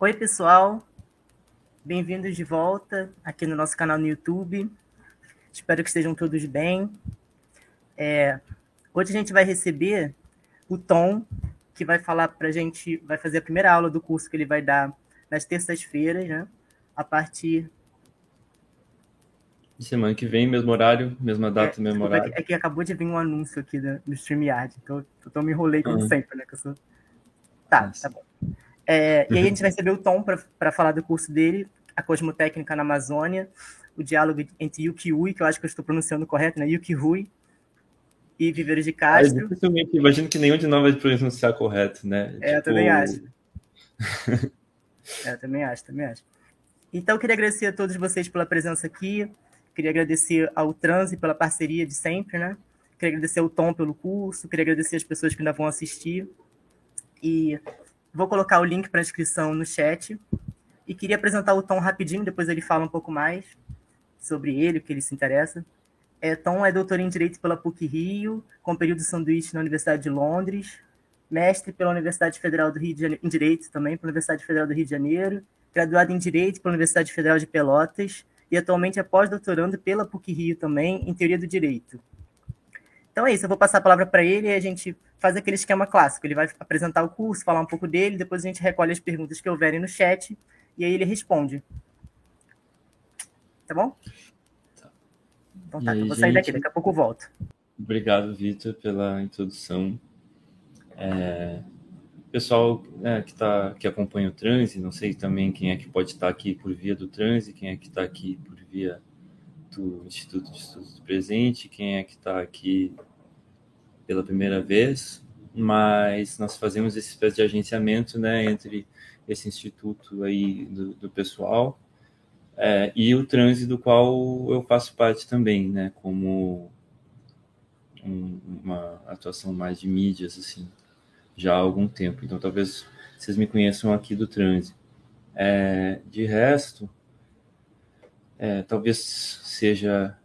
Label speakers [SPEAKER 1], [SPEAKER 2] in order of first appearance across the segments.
[SPEAKER 1] Oi, pessoal. Bem-vindos de volta aqui no nosso canal no YouTube. Espero que estejam todos bem. É, hoje a gente vai receber o Tom, que vai falar para a gente, vai fazer a primeira aula do curso que ele vai dar nas terças-feiras, né? A partir
[SPEAKER 2] Semana que vem, mesmo horário, mesma data,
[SPEAKER 1] é,
[SPEAKER 2] mesmo horário.
[SPEAKER 1] É que acabou de vir um anúncio aqui no, no StreamYard, então eu me enrolei como uhum. sempre, né? Que eu sou... Tá, Nossa. tá bom. É, e aí a gente vai receber o Tom para falar do curso dele, a Cosmotécnica na Amazônia, o diálogo entre Yuki Ui, que eu acho que eu estou pronunciando correto, né? Yuki Rui e Viveiros de Castro.
[SPEAKER 2] É, imagino que nenhum de nós vai pronunciar correto, né?
[SPEAKER 1] É, tipo... eu também acho. é, eu também acho, também acho. Então, eu queria agradecer a todos vocês pela presença aqui. Queria agradecer ao Transe pela parceria de sempre, né? Queria agradecer ao Tom pelo curso, queria agradecer as pessoas que ainda vão assistir. E vou colocar o link para a inscrição no chat. E queria apresentar o Tom rapidinho, depois ele fala um pouco mais sobre ele, o que ele se interessa. É, Tom é doutor em Direito pela PUC Rio, com período sanduíche na Universidade de Londres, mestre pela Universidade Federal do Rio de Janeiro, em Direito também, pela Universidade Federal do Rio de Janeiro, graduado em Direito pela Universidade Federal de Pelotas e atualmente é pós-doutorando pela PUC-Rio também em Teoria do Direito. Então é isso, eu vou passar a palavra para ele e a gente faz aquele esquema clássico. Ele vai apresentar o curso, falar um pouco dele, depois a gente recolhe as perguntas que houverem no chat e aí ele responde. Tá bom? Tá. Então tá, aí, eu vou sair gente... daqui, daqui a pouco eu volto.
[SPEAKER 2] Obrigado, Vitor, pela introdução. É, pessoal né, que, tá, que acompanha o transe, não sei também quem é que pode estar aqui por via do transe, quem é que está aqui por via do Instituto de Estudos do Presente, quem é que está aqui pela primeira vez, mas nós fazemos esse espécie de agenciamento né, entre esse instituto aí do, do pessoal é, e o transe do qual eu faço parte também, né, como um, uma atuação mais de mídias, assim já há algum tempo. Então, talvez vocês me conheçam aqui do transe. É, de resto, é, talvez seja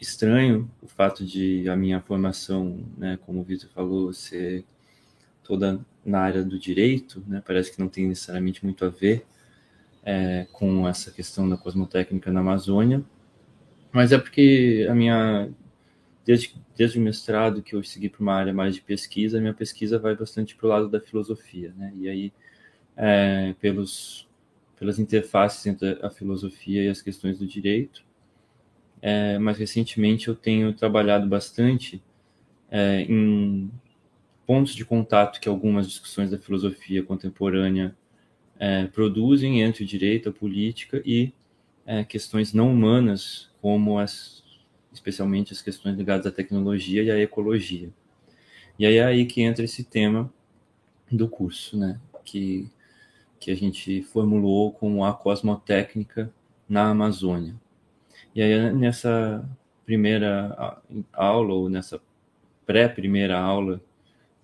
[SPEAKER 2] estranho o fato de a minha formação, né, como o Vitor falou, ser toda na área do direito, né, parece que não tem necessariamente muito a ver é, com essa questão da cosmotécnica na Amazônia, mas é porque a minha desde, desde o mestrado que eu segui para uma área mais de pesquisa, minha pesquisa vai bastante para o lado da filosofia, né? E aí, é, pelos, pelas interfaces entre a filosofia e as questões do direito. É, mais recentemente, eu tenho trabalhado bastante é, em pontos de contato que algumas discussões da filosofia contemporânea é, produzem entre o direito, a política e é, questões não humanas, como as especialmente as questões ligadas à tecnologia e à ecologia. E aí é aí que entra esse tema do curso, né? Que, que a gente formulou como a cosmotécnica na Amazônia. E aí nessa primeira aula, ou nessa pré-primeira aula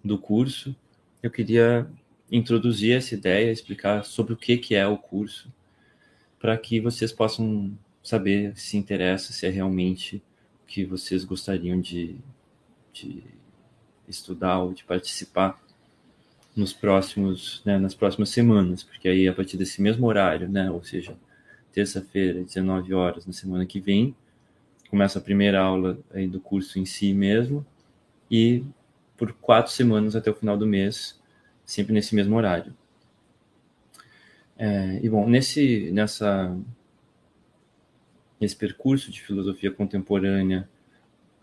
[SPEAKER 2] do curso, eu queria introduzir essa ideia, explicar sobre o que, que é o curso, para que vocês possam saber se interessa, se é realmente que vocês gostariam de, de estudar ou de participar nos próximos, né, nas próximas semanas, porque aí a partir desse mesmo horário, né, ou seja, terça-feira, 19 horas, na semana que vem, começa a primeira aula aí do curso em si mesmo, e por quatro semanas até o final do mês, sempre nesse mesmo horário. É, e bom, nesse, nessa nesse percurso de filosofia contemporânea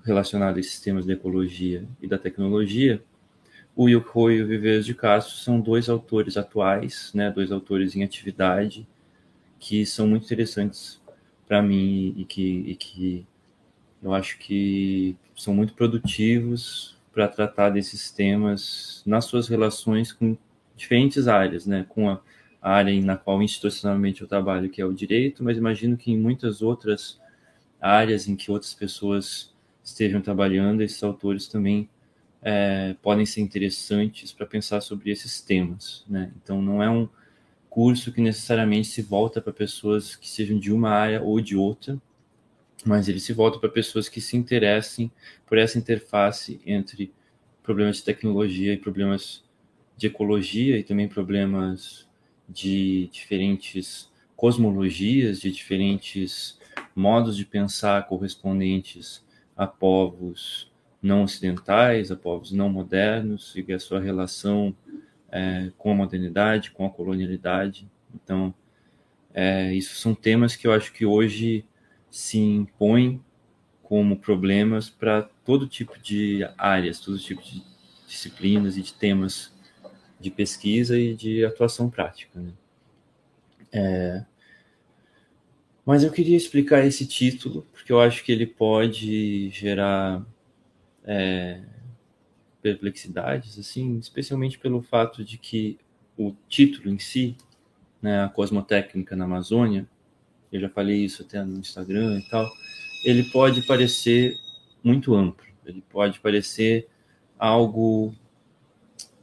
[SPEAKER 2] relacionado a esses temas da ecologia e da tecnologia, o Yoko e o Viveiros de Castro são dois autores atuais, né, dois autores em atividade, que são muito interessantes para mim e que, e que eu acho que são muito produtivos para tratar desses temas nas suas relações com diferentes áreas, né, com a área na qual institucionalmente eu trabalho, que é o direito, mas imagino que em muitas outras áreas em que outras pessoas estejam trabalhando, esses autores também é, podem ser interessantes para pensar sobre esses temas. Né? Então, não é um curso que necessariamente se volta para pessoas que sejam de uma área ou de outra, mas ele se volta para pessoas que se interessem por essa interface entre problemas de tecnologia e problemas de ecologia e também problemas de diferentes cosmologias, de diferentes modos de pensar correspondentes a povos não ocidentais, a povos não modernos, e a sua relação é, com a modernidade, com a colonialidade. Então, é, isso são temas que eu acho que hoje se impõem como problemas para todo tipo de áreas, todo tipo de disciplinas e de temas de pesquisa e de atuação prática. Né? É, mas eu queria explicar esse título, porque eu acho que ele pode gerar é, perplexidades, assim, especialmente pelo fato de que o título em si, né, a cosmotécnica na Amazônia, eu já falei isso até no Instagram e tal, ele pode parecer muito amplo, ele pode parecer algo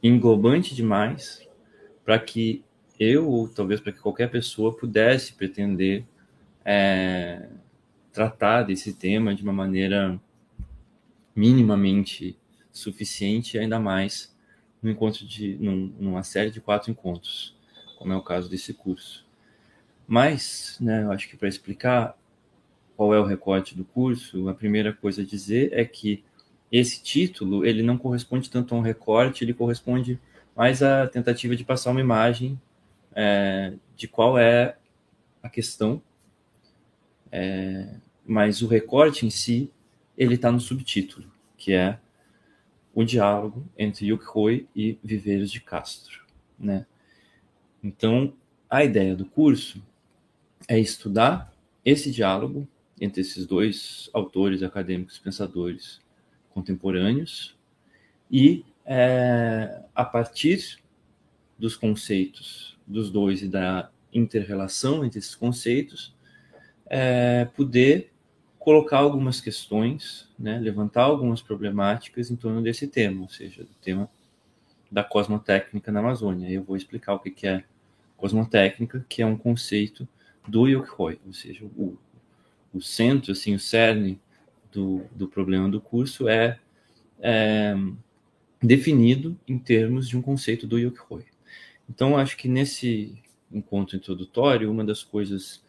[SPEAKER 2] englobante demais para que eu, ou talvez para que qualquer pessoa pudesse pretender é, tratar desse tema de uma maneira minimamente suficiente, ainda mais no encontro de num, numa série de quatro encontros, como é o caso desse curso. Mas, né, eu acho que para explicar qual é o recorte do curso, a primeira coisa a dizer é que esse título ele não corresponde tanto a um recorte, ele corresponde mais à tentativa de passar uma imagem é, de qual é a questão é, mas o recorte em si, ele está no subtítulo, que é o diálogo entre Yukhoi e Viveiros de Castro, né? Então, a ideia do curso é estudar esse diálogo entre esses dois autores acadêmicos pensadores contemporâneos e é, a partir dos conceitos dos dois e da interrelação entre esses conceitos é, poder colocar algumas questões, né, levantar algumas problemáticas em torno desse tema, ou seja, do tema da cosmotécnica na Amazônia. Eu vou explicar o que é cosmotécnica, que é um conceito do Yokhoi, ou seja, o, o centro, assim, o cerne do, do problema do curso é, é definido em termos de um conceito do Yokhoi. Então, acho que nesse encontro introdutório, uma das coisas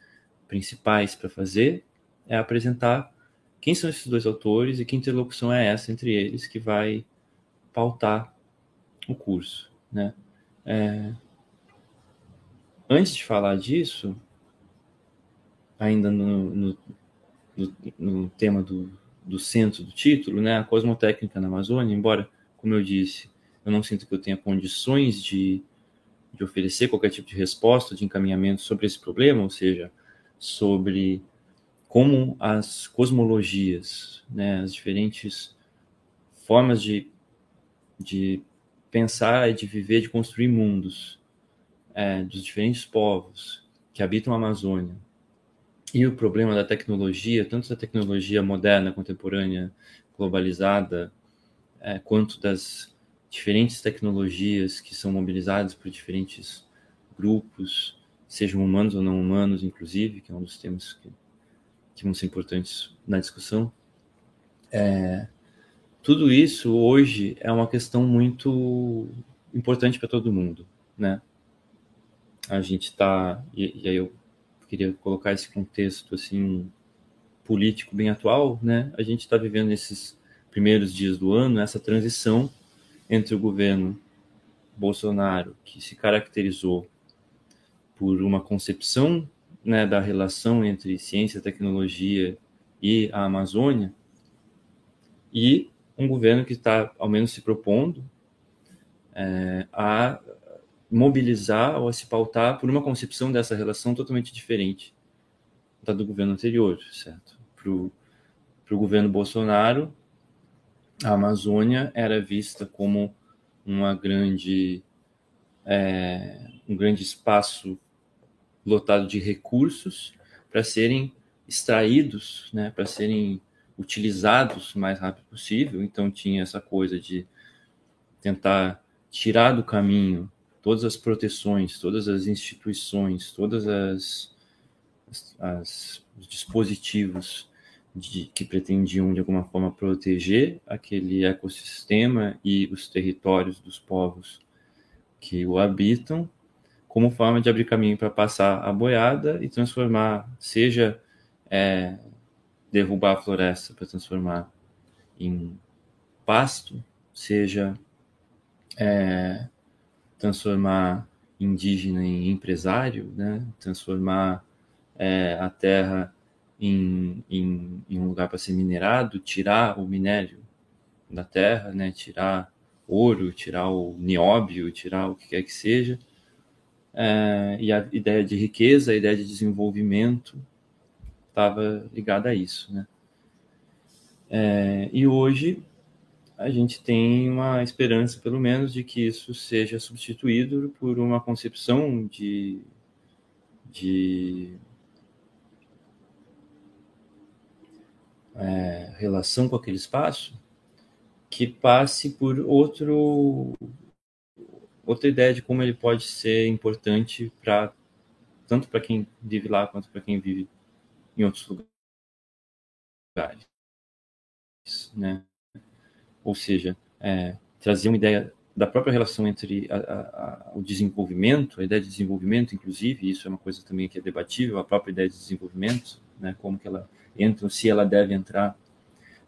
[SPEAKER 2] principais para fazer é apresentar quem são esses dois autores e que interlocução é essa entre eles que vai pautar o curso, né? É... Antes de falar disso, ainda no, no, no, no tema do, do centro do título, né, a cosmotécnica na Amazônia, embora, como eu disse, eu não sinto que eu tenha condições de, de oferecer qualquer tipo de resposta, de encaminhamento sobre esse problema, ou seja, sobre como as cosmologias, né, as diferentes formas de, de pensar e de viver, de construir mundos é, dos diferentes povos que habitam a Amazônia. E o problema da tecnologia, tanto da tecnologia moderna, contemporânea, globalizada, é, quanto das diferentes tecnologias que são mobilizadas por diferentes grupos sejam humanos ou não humanos, inclusive, que é um dos temas que, que vão ser importantes na discussão. É, tudo isso hoje é uma questão muito importante para todo mundo, né? A gente está e, e, aí eu queria colocar esse contexto assim político bem atual, né? A gente está vivendo nesses primeiros dias do ano essa transição entre o governo Bolsonaro que se caracterizou por uma concepção né, da relação entre ciência, tecnologia e a Amazônia, e um governo que está, ao menos, se propondo é, a mobilizar ou a se pautar por uma concepção dessa relação totalmente diferente da do governo anterior, certo? Para o governo Bolsonaro, a Amazônia era vista como uma grande, é, um grande espaço lotado de recursos para serem extraídos, né, para serem utilizados o mais rápido possível. Então tinha essa coisa de tentar tirar do caminho todas as proteções, todas as instituições, todas as, as, os dispositivos de, que pretendiam de alguma forma proteger aquele ecossistema e os territórios dos povos que o habitam como forma de abrir caminho para passar a boiada e transformar, seja é, derrubar a floresta para transformar em pasto, seja é, transformar indígena em empresário, né? transformar é, a terra em, em, em um lugar para ser minerado, tirar o minério da terra, né? tirar ouro, tirar o nióbio, tirar o que quer que seja. É, e a ideia de riqueza, a ideia de desenvolvimento estava ligada a isso. Né? É, e hoje a gente tem uma esperança, pelo menos, de que isso seja substituído por uma concepção de, de é, relação com aquele espaço que passe por outro outra ideia de como ele pode ser importante para tanto para quem vive lá quanto para quem vive em outros lugares, né? ou seja, é, trazer uma ideia da própria relação entre a, a, a, o desenvolvimento, a ideia de desenvolvimento, inclusive, isso é uma coisa também que é debatível, a própria ideia de desenvolvimento, né, como que ela entra, se ela deve entrar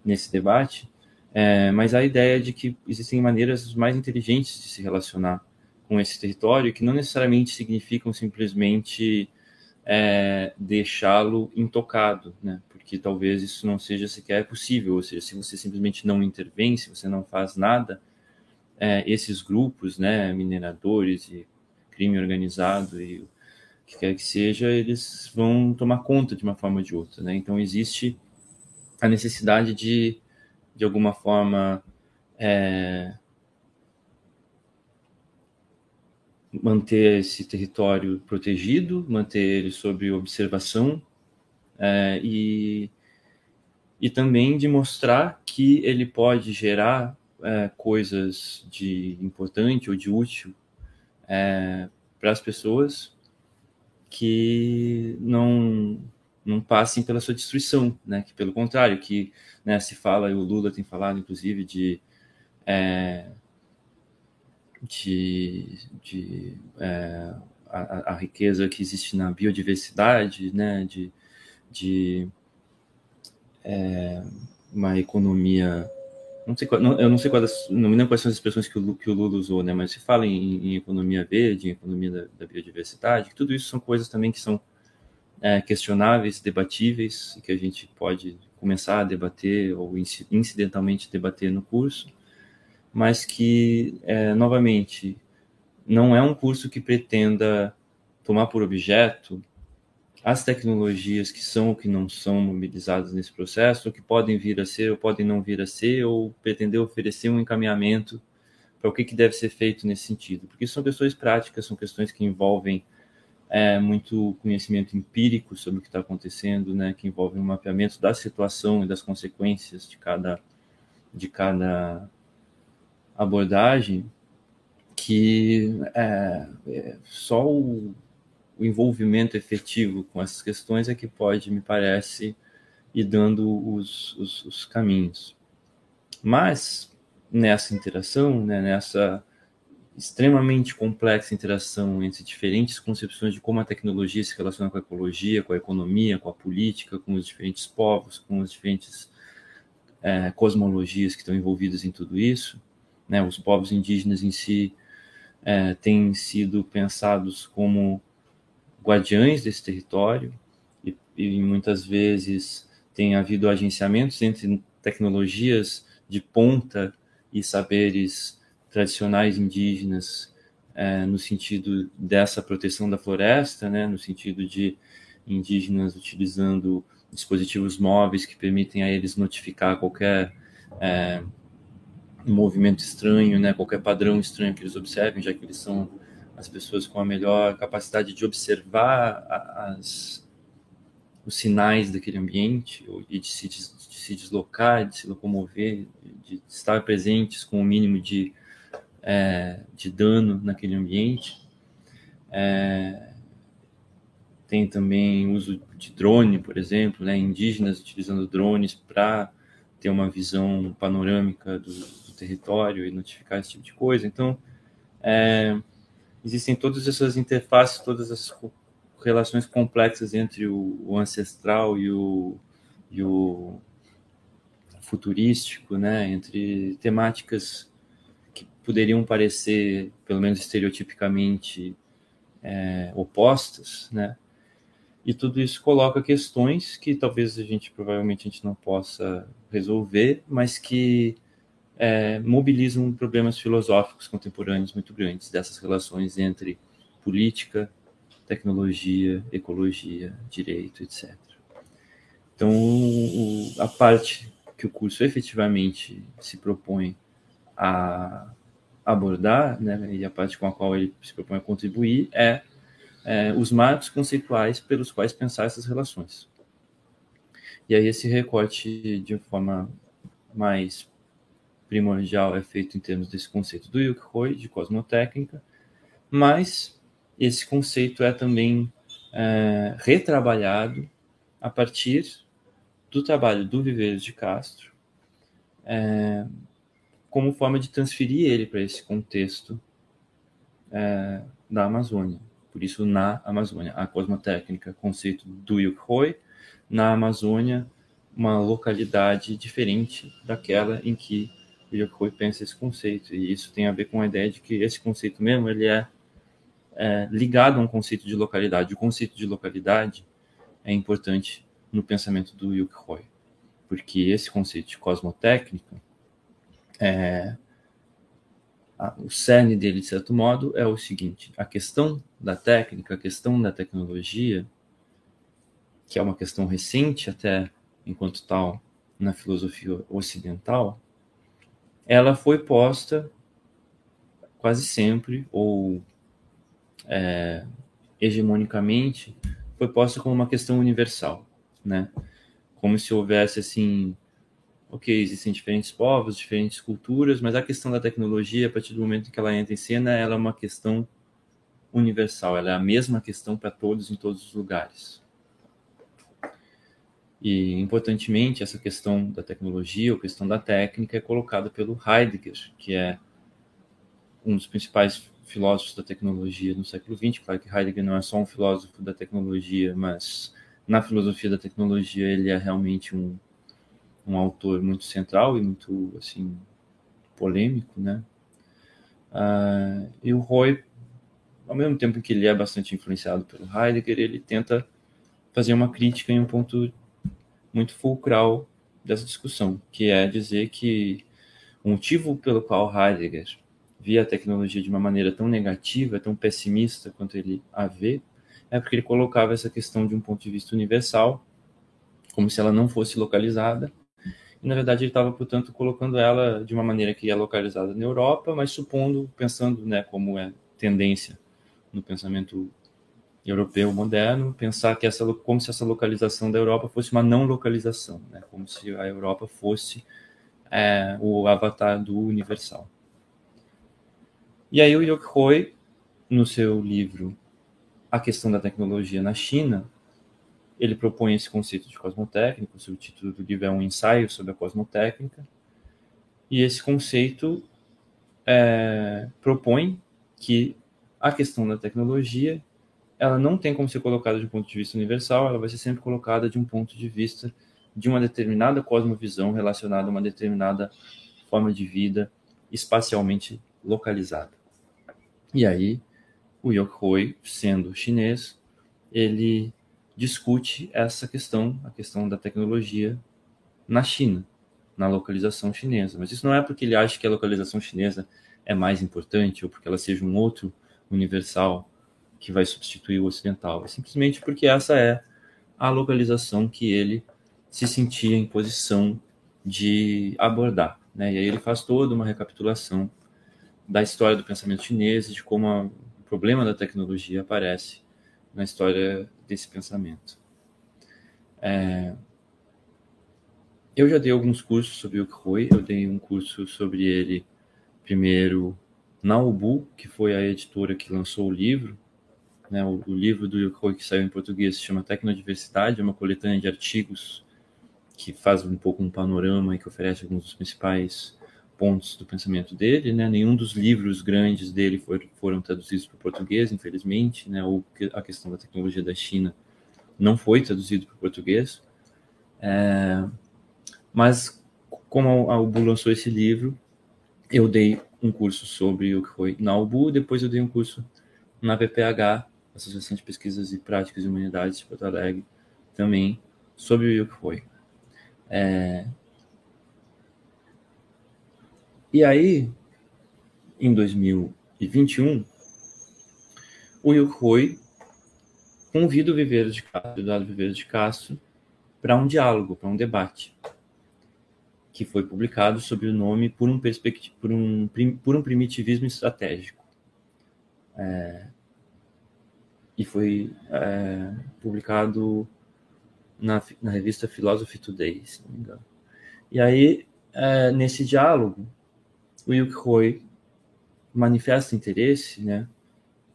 [SPEAKER 2] nesse debate, é, mas a ideia de que existem maneiras mais inteligentes de se relacionar com esse território, que não necessariamente significam simplesmente é, deixá-lo intocado, né? porque talvez isso não seja sequer possível, ou seja, se você simplesmente não intervém, se você não faz nada, é, esses grupos, né, mineradores e crime organizado e o que quer que seja, eles vão tomar conta de uma forma ou de outra, né? Então existe a necessidade de, de alguma forma, é, manter esse território protegido, manter ele sob observação é, e, e também de mostrar que ele pode gerar é, coisas de importante ou de útil é, para as pessoas que não não passem pela sua destruição, né? Que pelo contrário, que né, se fala e o Lula tem falado, inclusive, de é, de, de é, a, a, riqueza que existe na biodiversidade, né, de, de é, uma economia. Não sei qual, não, eu não sei quais, não me lembro quais são as expressões que o, que o Lula usou, né, mas se fala em, em economia verde, em economia da, da, biodiversidade, tudo isso são coisas também que são é, questionáveis, debatíveis, que a gente pode começar a debater ou incidentalmente debater no curso mas que, é, novamente, não é um curso que pretenda tomar por objeto as tecnologias que são ou que não são mobilizadas nesse processo, ou que podem vir a ser ou podem não vir a ser, ou pretender oferecer um encaminhamento para o que, que deve ser feito nesse sentido. Porque são questões práticas, são questões que envolvem é, muito conhecimento empírico sobre o que está acontecendo, né, que envolvem um mapeamento da situação e das consequências de cada, de cada abordagem que é, é só o, o, envolvimento efetivo com essas questões é que pode, me parece, ir dando os, os, os caminhos. Mas nessa interação, né, nessa extremamente complexa interação entre diferentes concepções de como a tecnologia se relaciona com a ecologia, com a economia, com a política, com os diferentes povos, com as diferentes é, cosmologias que estão envolvidas em tudo isso, né, os povos indígenas em si é, têm sido pensados como guardiães desse território e, e muitas vezes tem havido agenciamentos entre tecnologias de ponta e saberes tradicionais indígenas é, no sentido dessa proteção da floresta, né, no sentido de indígenas utilizando dispositivos móveis que permitem a eles notificar qualquer é, movimento estranho, né, qualquer padrão estranho que eles observem, já que eles são as pessoas com a melhor capacidade de observar as, os sinais daquele ambiente e de se, de se deslocar, de se locomover, de estar presentes com o mínimo de, é, de dano naquele ambiente. É, tem também uso de drone, por exemplo, né, indígenas utilizando drones para ter uma visão panorâmica do, território e notificar esse tipo de coisa. Então, é, existem todas essas interfaces, todas as relações complexas entre o, o ancestral e o, e o futurístico, né, entre temáticas que poderiam parecer, pelo menos estereotipicamente, é, opostas, né, e tudo isso coloca questões que talvez a gente provavelmente a gente não possa resolver, mas que é, mobilizam problemas filosóficos contemporâneos muito grandes dessas relações entre política, tecnologia, ecologia, direito, etc. Então, o, a parte que o curso efetivamente se propõe a abordar, né, e a parte com a qual ele se propõe a contribuir é, é os marcos conceituais pelos quais pensar essas relações. E aí esse recorte de forma mais primordial é feito em termos desse conceito do Yukhoi, de cosmotécnica, mas esse conceito é também é, retrabalhado a partir do trabalho do Viveiros de Castro, é, como forma de transferir ele para esse contexto é, da Amazônia. Por isso, na Amazônia, a cosmotécnica, conceito do Yukhoi, na Amazônia, uma localidade diferente daquela em que o Yukhoi pensa esse conceito. E isso tem a ver com a ideia de que esse conceito mesmo ele é, é ligado a um conceito de localidade. O conceito de localidade é importante no pensamento do Yuki Roy, porque esse conceito de cosmotécnica, é, o cerne dele, de certo modo, é o seguinte: a questão da técnica, a questão da tecnologia, que é uma questão recente até enquanto tal na filosofia ocidental, ela foi posta quase sempre, ou é, hegemonicamente, foi posta como uma questão universal né? Como se houvesse assim, ok, existem diferentes povos, diferentes culturas, mas a questão da tecnologia, a partir do momento que ela entra em cena, ela é uma questão universal, ela é a mesma questão para todos em todos os lugares. E, importantemente, essa questão da tecnologia, ou questão da técnica, é colocada pelo Heidegger, que é um dos principais filósofos da tecnologia no século XX. Claro que Heidegger não é só um filósofo da tecnologia, mas na filosofia da tecnologia ele é realmente um, um autor muito central e muito assim polêmico, né? Uh, e o Roy, ao mesmo tempo que ele é bastante influenciado pelo Heidegger, ele tenta fazer uma crítica em um ponto muito fulcral dessa discussão, que é dizer que o motivo pelo qual Heidegger via a tecnologia de uma maneira tão negativa, tão pessimista quanto ele a vê, é porque ele colocava essa questão de um ponto de vista universal, como se ela não fosse localizada. E, na verdade, ele estava, portanto, colocando ela de uma maneira que é localizada na Europa, mas supondo, pensando, né, como é tendência no pensamento europeu moderno, pensar que essa, como se essa localização da Europa fosse uma não localização, né, como se a Europa fosse é, o avatar do universal. E aí o Yok Hoi, no seu livro a questão da tecnologia na China, ele propõe esse conceito de cosmotécnico, o título do livro é um ensaio sobre a cosmotécnica, e esse conceito é, propõe que a questão da tecnologia ela não tem como ser colocada de um ponto de vista universal, ela vai ser sempre colocada de um ponto de vista de uma determinada cosmovisão relacionada a uma determinada forma de vida espacialmente localizada. E aí o Yokhoi, sendo chinês, ele discute essa questão, a questão da tecnologia na China, na localização chinesa. Mas isso não é porque ele acha que a localização chinesa é mais importante ou porque ela seja um outro universal que vai substituir o ocidental. É simplesmente porque essa é a localização que ele se sentia em posição de abordar. Né? E aí ele faz toda uma recapitulação da história do pensamento chinês, de como a problema da tecnologia aparece na história desse pensamento. É, eu já dei alguns cursos sobre o Rui, eu dei um curso sobre ele primeiro na Ubu, que foi a editora que lançou o livro. Né, o, o, livro do Yokoi que saiu em português se chama Tecnodiversidade, é uma coletânea de artigos que faz um pouco um panorama e que oferece alguns dos principais pontos do pensamento dele, né? Nenhum dos livros grandes dele for, foram traduzidos para o português, infelizmente, né? Ou a questão da tecnologia da China não foi traduzido para o português. É, mas como a UBU lançou esse livro, eu dei um curso sobre o que foi na UBU, depois eu dei um curso na PPH, Associação de Pesquisas e Práticas de Humanidades de Porto Alegre, também sobre o que foi. É... E aí, em 2021, o Yukoi convida o Viveiro de Castro, Eduardo Viveiro de Castro, para um diálogo, para um debate, que foi publicado sob o nome Por um, por um, por um Primitivismo Estratégico. É, e foi é, publicado na, na revista Philosophy Today, se não me engano. E aí, é, nesse diálogo, o Yuki Roy manifesta interesse né,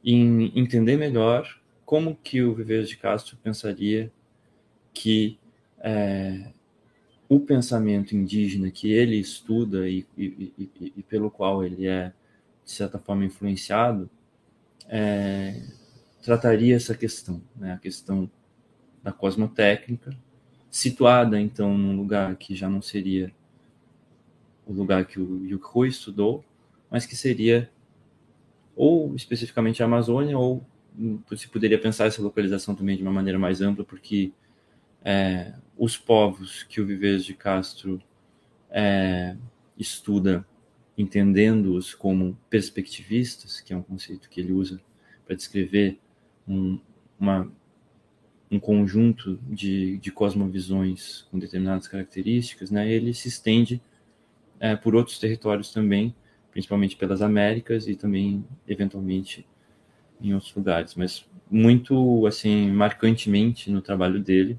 [SPEAKER 2] em entender melhor como que o Viveiro de Castro pensaria que é, o pensamento indígena que ele estuda e, e, e, e, pelo qual ele é, de certa forma, influenciado, é, trataria essa questão, né, a questão da cosmotécnica, situada, então, num lugar que já não seria o lugar que o Yukho estudou, mas que seria ou especificamente a Amazônia, ou se poderia pensar essa localização também de uma maneira mais ampla, porque é, os povos que o Vives de Castro é, estuda, entendendo-os como perspectivistas, que é um conceito que ele usa para descrever um, uma, um conjunto de, de cosmovisões com determinadas características, né, ele se estende é, por outros territórios também, principalmente pelas Américas e também, eventualmente, em outros lugares. Mas muito, assim, marcantemente no trabalho dele,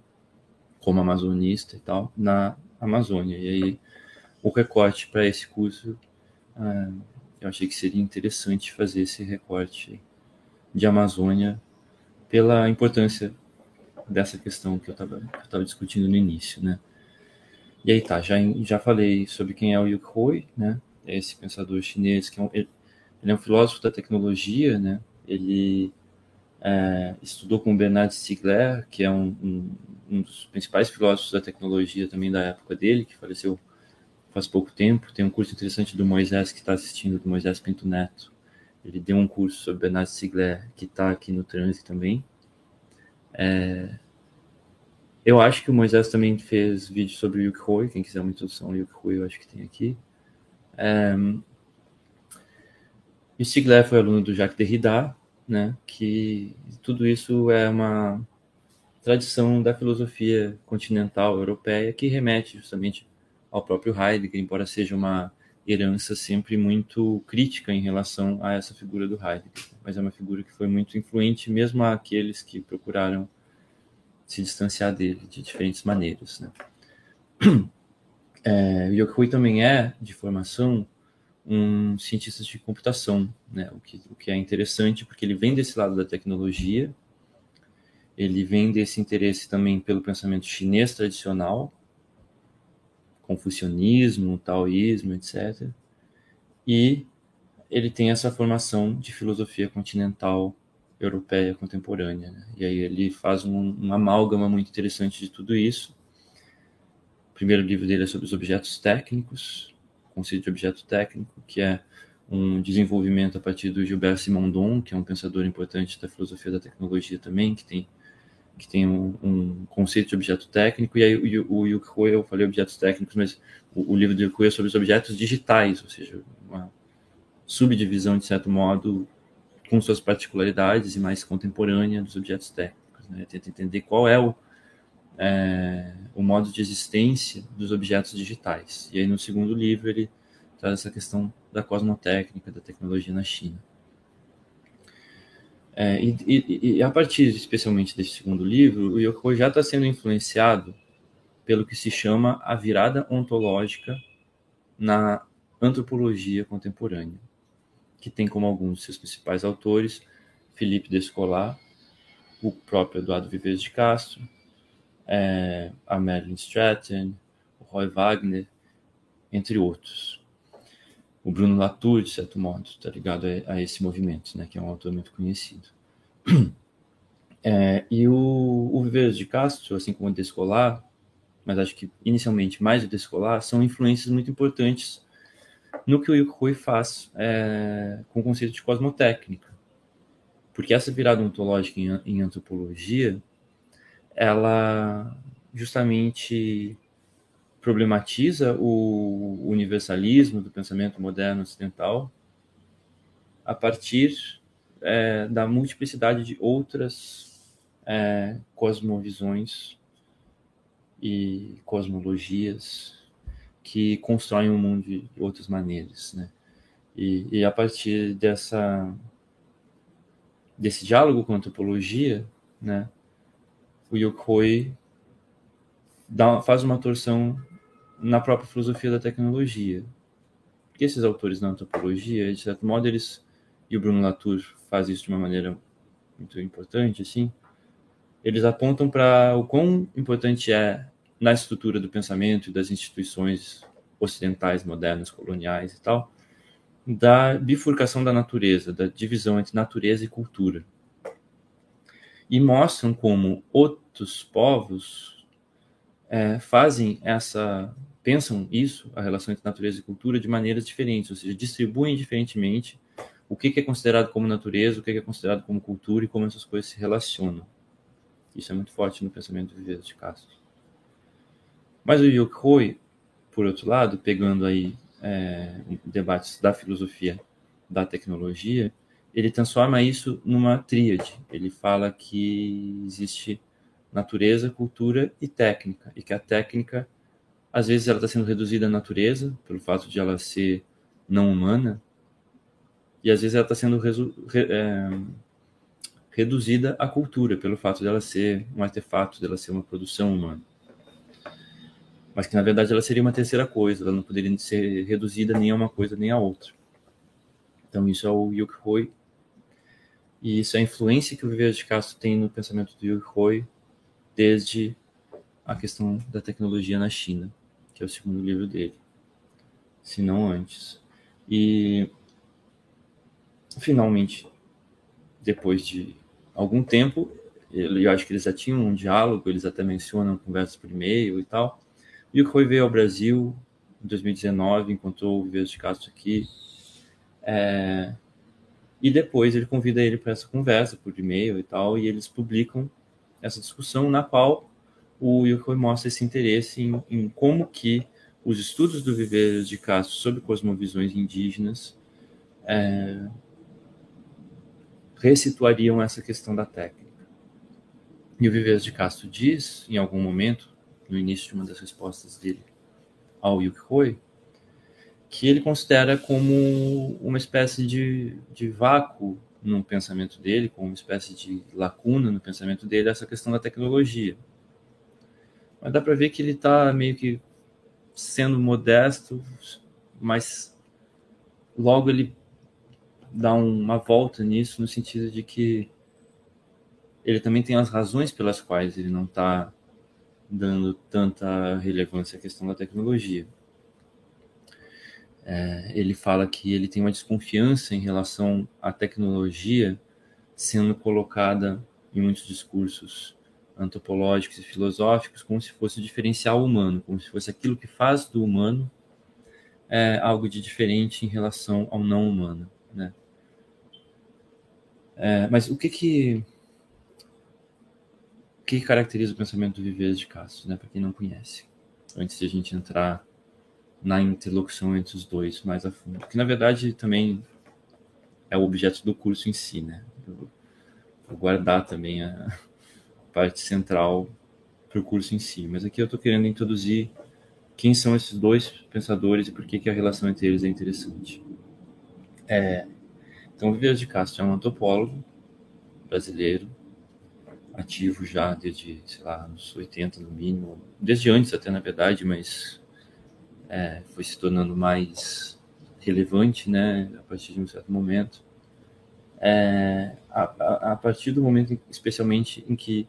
[SPEAKER 2] como amazonista e tal, na Amazônia. E aí, o recorte para esse curso, é, eu achei que seria interessante fazer esse recorte de Amazônia pela importância dessa questão que eu estava discutindo no início, né? E aí tá, já, já falei sobre quem é o Yu Hui, né? É esse pensador chinês que é um, ele, ele, é um filósofo da tecnologia, né? Ele é, estudou com Bernard Stiegler, que é um, um, um, dos principais filósofos da tecnologia também da época dele, que faleceu faz pouco tempo. Tem um curso interessante do Moisés que está assistindo, do Moisés Pinto Neto. Ele deu um curso sobre Bernard Stiegler que está aqui no trânsito também. É, eu acho que o Moisés também fez vídeo sobre o Yuki Hoi. Quem quiser uma introdução ao Yuki Hoi, eu acho que tem aqui. É, e Stigler foi aluno do Jacques Derrida, né? Que tudo isso é uma tradição da filosofia continental europeia que remete justamente ao próprio Heidegger, embora seja uma herança sempre muito crítica em relação a essa figura do Heidegger. Mas é uma figura que foi muito influente mesmo àqueles que procuraram se distanciar dele de diferentes maneiras. Né? É, também é, de formação, um cientista de computação, né? o, que, o que é interessante, porque ele vem desse lado da tecnologia, ele vem desse interesse também pelo pensamento chinês tradicional, confucionismo, taoísmo, etc. E ele tem essa formação de filosofia continental europeia contemporânea. Né? E aí ele faz um, um amálgama muito interessante de tudo isso. O primeiro livro dele é sobre os objetos técnicos, o conceito de objeto técnico, que é um desenvolvimento a partir do Gilbert Simondon, que é um pensador importante da filosofia da tecnologia também, que tem que tem um, um conceito de objeto técnico, e aí o, o Yuki eu falei objetos técnicos, mas o, o livro do Yuki é sobre os objetos digitais, ou seja, uma subdivisão, de certo modo, com suas particularidades e mais contemporânea dos objetos técnicos. Né? Tenta entender qual é o, é, o modo de existência dos objetos digitais. E aí no segundo livro ele traz essa questão da cosmotécnica, da tecnologia na China. É, e, e, e, a partir especialmente desse segundo livro, o Yoko já está sendo influenciado pelo que se chama a virada ontológica na antropologia contemporânea que tem como alguns de seus principais autores Felipe Descolar, o próprio Eduardo Vives de Castro, é, a Marilyn Stratton, o Roy Wagner, entre outros. O Bruno Latour, de certo modo, está ligado a, a, esse movimento, né, que é um autor muito conhecido. É, e o, o Viveiros de Castro, assim como o Descolar, mas acho que inicialmente mais o Descolar, são influências muito importantes no que o Yukoi faz é, com o conceito de cosmotécnica. Porque essa virada ontológica em, em antropologia, ela justamente problematiza o universalismo do pensamento moderno ocidental a partir é, da multiplicidade de outras é, cosmovisões e cosmologias que constroem o mundo de outras maneiras, né? E, e a partir dessa desse diálogo com a antropologia, né, o Yokoi dá, faz uma torção na própria filosofia da tecnologia. Porque esses autores da antropologia, de certo modo, eles e o Bruno Latour faz isso de uma maneira muito importante, assim, eles apontam para o quão importante é na estrutura do pensamento e das instituições ocidentais, modernas, coloniais e tal, da bifurcação da natureza, da divisão entre natureza e cultura. E mostram como outros povos é, fazem essa, pensam isso, a relação entre natureza e cultura, de maneiras diferentes, ou seja, distribuem diferentemente o que é considerado como natureza, o que é considerado como cultura e como essas coisas se relacionam. Isso é muito forte no pensamento do Viveiro de Castro. Mas o Yokoi, por outro lado, pegando aí é, debates da filosofia da tecnologia, ele transforma isso numa tríade. Ele fala que existe natureza, cultura e técnica, e que a técnica, às vezes, ela está sendo reduzida à natureza, pelo fato de ela ser não humana, e às vezes ela está sendo re, é, reduzida à cultura, pelo fato dela ser um artefato, dela ser uma produção humana mas que na verdade ela seria uma terceira coisa, ela não poderia ser reduzida nem a uma coisa nem a outra. Então isso é o Yukihoi, e isso é a influência que o Viveiro de Castro tem no pensamento do Yukihoi desde a questão da tecnologia na China, que é o segundo livro dele, se não antes. E finalmente, depois de algum tempo, eu acho que eles já tinham um diálogo, eles até mencionam conversas por e-mail e tal, e o Rui veio ao Brasil em 2019, encontrou o Viveiro de Castro aqui. É, e depois ele convida ele para essa conversa por e-mail e tal, e eles publicam essa discussão na qual o Yukoi mostra esse interesse em, em, como que os estudos do Viveiro de Castro sobre cosmovisões indígenas é, essa questão da técnica. E o Viveiro de Castro diz, em algum momento, no início de uma das respostas dele ao Yukihoi, que ele considera como uma espécie de, de vácuo no pensamento dele, como uma espécie de lacuna no pensamento dele, essa questão da tecnologia. Mas dá para ver que ele está meio que sendo modesto, mas logo ele dá uma volta nisso, no sentido de que ele também tem as razões pelas quais ele não está dando tanta relevância à questão da tecnologia. É, ele fala que ele tem uma desconfiança em relação à tecnologia sendo colocada em muitos discursos antropológicos e filosóficos como se fosse o diferencial humano, como se fosse aquilo que faz do humano é, algo de diferente em relação ao não humano, né? É, mas o que que que caracteriza o pensamento do Viveiro de Castro, né, para quem não conhece, antes de a gente entrar na interlocução entre os dois mais a fundo, que na verdade também é o objeto do curso em si, né? Eu vou guardar também a parte central para o curso em si, mas aqui eu estou querendo introduzir quem são esses dois pensadores e por que, que a relação entre eles é interessante. É, então, Viveiro de Castro é um antropólogo brasileiro ativo já desde, sei lá, anos 80 no mínimo, desde antes até na verdade, mas é, foi se tornando mais relevante, né, a partir de um certo momento. É, a, a, a, partir do momento, especialmente, em que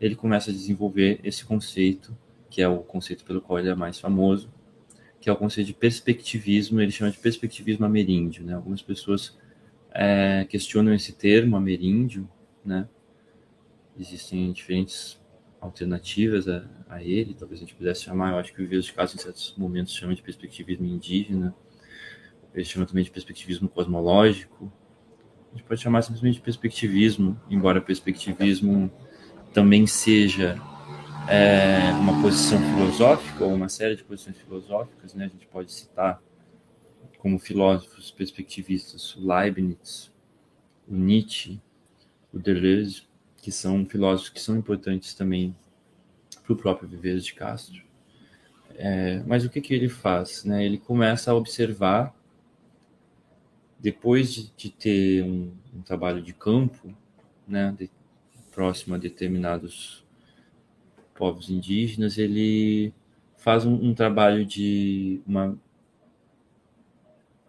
[SPEAKER 2] ele começa a desenvolver esse conceito, que é o conceito pelo qual ele é mais famoso, que é o conceito de perspectivismo, ele chama de perspectivismo ameríndio. Né? Algumas pessoas é, questionam esse termo ameríndio, né? existem diferentes alternativas a, a, ele, talvez a gente pudesse chamar, eu acho que o Viveiro de Caso em certos momentos chama de perspectivismo indígena, ele chama também de perspectivismo cosmológico, a gente pode chamar simplesmente de perspectivismo, embora perspectivismo também seja é, uma posição filosófica ou uma série de posições filosóficas, né? A gente pode citar como filósofos perspectivistas o Leibniz, o Nietzsche, o Deleuze, que são filósofos que são importantes também para o próprio Viveiro de Castro. É, mas o que, que ele faz? Né? Ele começa a observar, depois de, de ter um, um, trabalho de campo, né, de, próximo a determinados povos indígenas, ele faz um, um trabalho de uma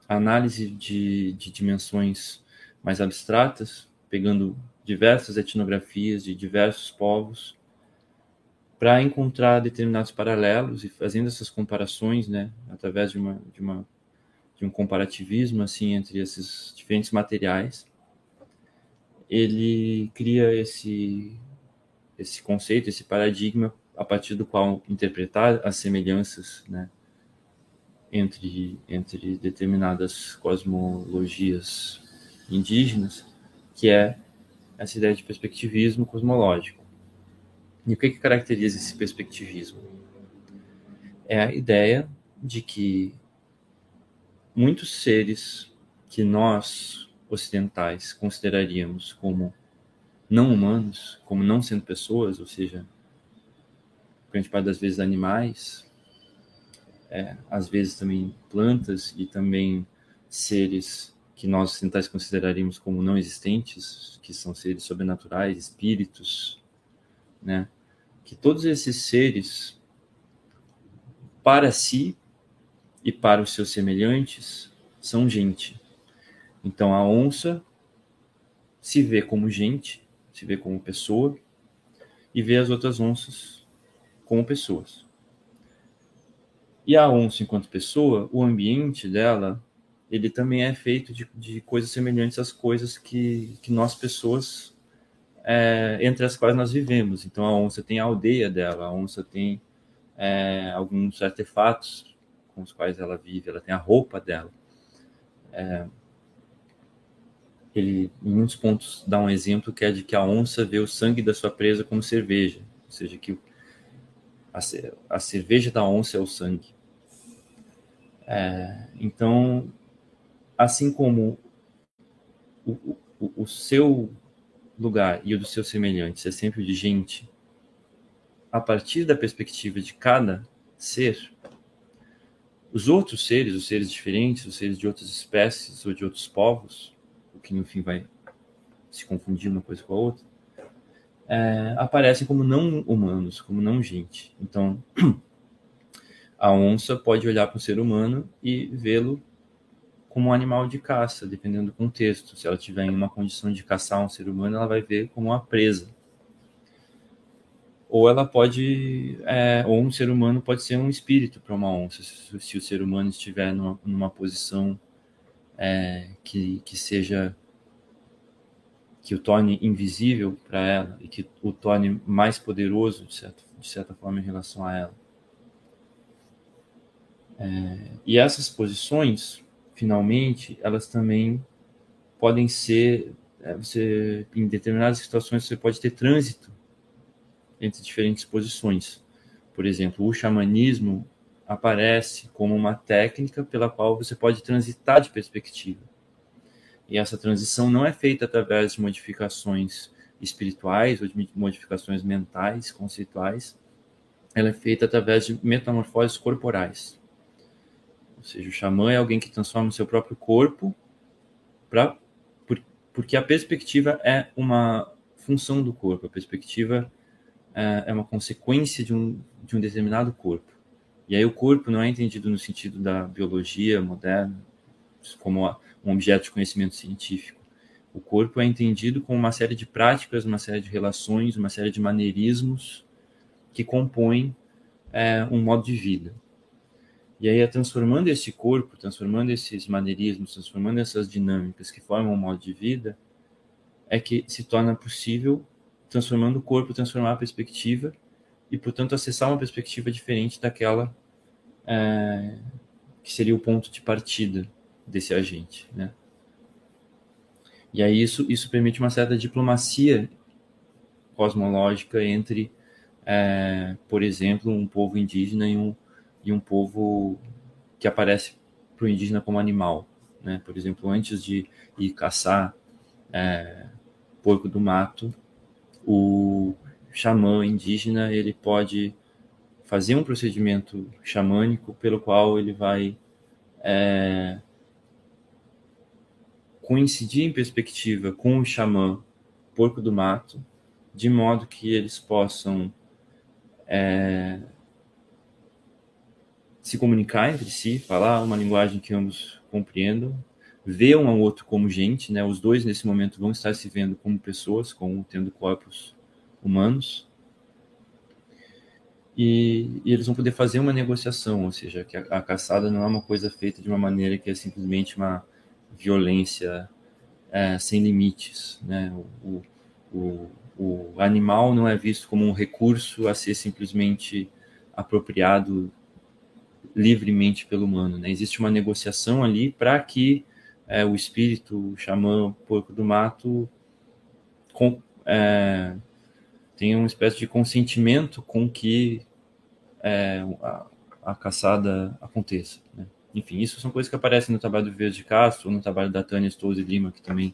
[SPEAKER 2] análise de, de dimensões mais abstratas, pegando diversas etnografias de diversos povos, para encontrar determinados paralelos e fazendo essas comparações, né, através de uma, de uma de um comparativismo assim entre esses diferentes materiais, ele cria esse esse conceito, esse paradigma a partir do qual interpretar as semelhanças, né, entre entre determinadas cosmologias indígenas, que é essa ideia de perspectivismo cosmológico. E o que, que caracteriza esse perspectivismo? É a ideia de que muitos seres que nós ocidentais consideraríamos como não humanos, como não sendo pessoas, ou seja, grande parte das vezes animais, é, às vezes também plantas e também seres que nós ocidentais consideraríamos como não existentes, que são seres sobrenaturais, espíritos, né? Que todos esses seres, para si e para os seus semelhantes, são gente. Então a onça se vê como gente, se vê como pessoa e vê as outras onças como pessoas. E a onça, enquanto pessoa, o ambiente dela, ele também é feito de, de coisas semelhantes às coisas que, que nós, pessoas, é, entre as quais nós vivemos. Então, a onça tem a aldeia dela, a onça tem é, alguns artefatos com os quais ela vive, ela tem a roupa dela. É, ele, em muitos pontos, dá um exemplo que é de que a onça vê o sangue da sua presa como cerveja, ou seja, que a, a cerveja da onça é o sangue. É, então, assim como o, o, o, seu lugar e o dos seus semelhantes é sempre o de gente, a partir da perspectiva de cada ser, os outros seres, os seres diferentes, os seres de outras espécies ou de outros povos, o que no fim vai se confundir uma coisa com a outra, é, aparecem como não humanos, como não gente. Então, a onça pode olhar para o ser humano e vê-lo como um animal de caça, dependendo do contexto. Se ela estiver em uma condição de caçar um ser humano, ela vai ver como uma presa. Ou ela pode, é, ou um ser humano pode ser um espírito para uma onça, se, se, o ser humano estiver numa, numa posição é, que, que seja que o torne invisível para ela e que o torne mais poderoso, de, certo, de certa forma, em relação a ela. É, e essas posições, finalmente, elas também podem ser, é, você, em determinadas situações, você pode ter trânsito entre diferentes posições. Por exemplo, o xamanismo aparece como uma técnica pela qual você pode transitar de perspectiva. E essa transição não é feita através de modificações espirituais ou de modificações mentais, conceituais. Ela é feita através de metamorfoses corporais. Ou seja, o xamã é alguém que transforma o seu próprio corpo para por, porque a perspectiva é uma função do corpo, a perspectiva é, é uma consequência de um, de um determinado corpo. E aí o corpo não é entendido no sentido da biologia moderna, como um objeto de conhecimento científico. O corpo é entendido como uma série de práticas, uma série de relações, uma série de maneirismos que compõem é, um modo de vida. E aí é transformando esse corpo, transformando esses maneirismos, transformando essas dinâmicas que formam o modo de vida, é que se torna possível, transformando o corpo, transformar a perspectiva e, portanto, acessar uma perspectiva diferente daquela é, que seria o ponto de partida desse agente, né? E aí isso, isso permite uma certa diplomacia cosmológica entre, é, por exemplo, um povo indígena e um, e um povo que aparece para o indígena como animal. Né? Por exemplo, antes de ir caçar é, porco do mato, o xamã indígena ele pode fazer um procedimento xamânico pelo qual ele vai é, coincidir em perspectiva com o xamã porco do mato, de modo que eles possam é, se comunicar entre si, falar uma linguagem que ambos compreendam, ver um ao outro como gente, né? Os dois nesse momento vão estar se vendo como pessoas, como tendo corpos humanos. E, e, eles vão poder fazer uma negociação, ou seja, que a, a, caçada não é uma coisa feita de uma maneira que é simplesmente uma violência é, sem limites, né? O, o, o animal não é visto como um recurso a ser simplesmente apropriado livremente pelo humano, né? Existe uma negociação ali para que é, o espírito, o xamã, o porco do mato, com, é, tenha uma espécie de consentimento com que é, a, a, caçada aconteça. Né? Enfim, isso são coisas que aparecem no trabalho do Verde de Castro, no trabalho da Tânia Stolze Lima, que também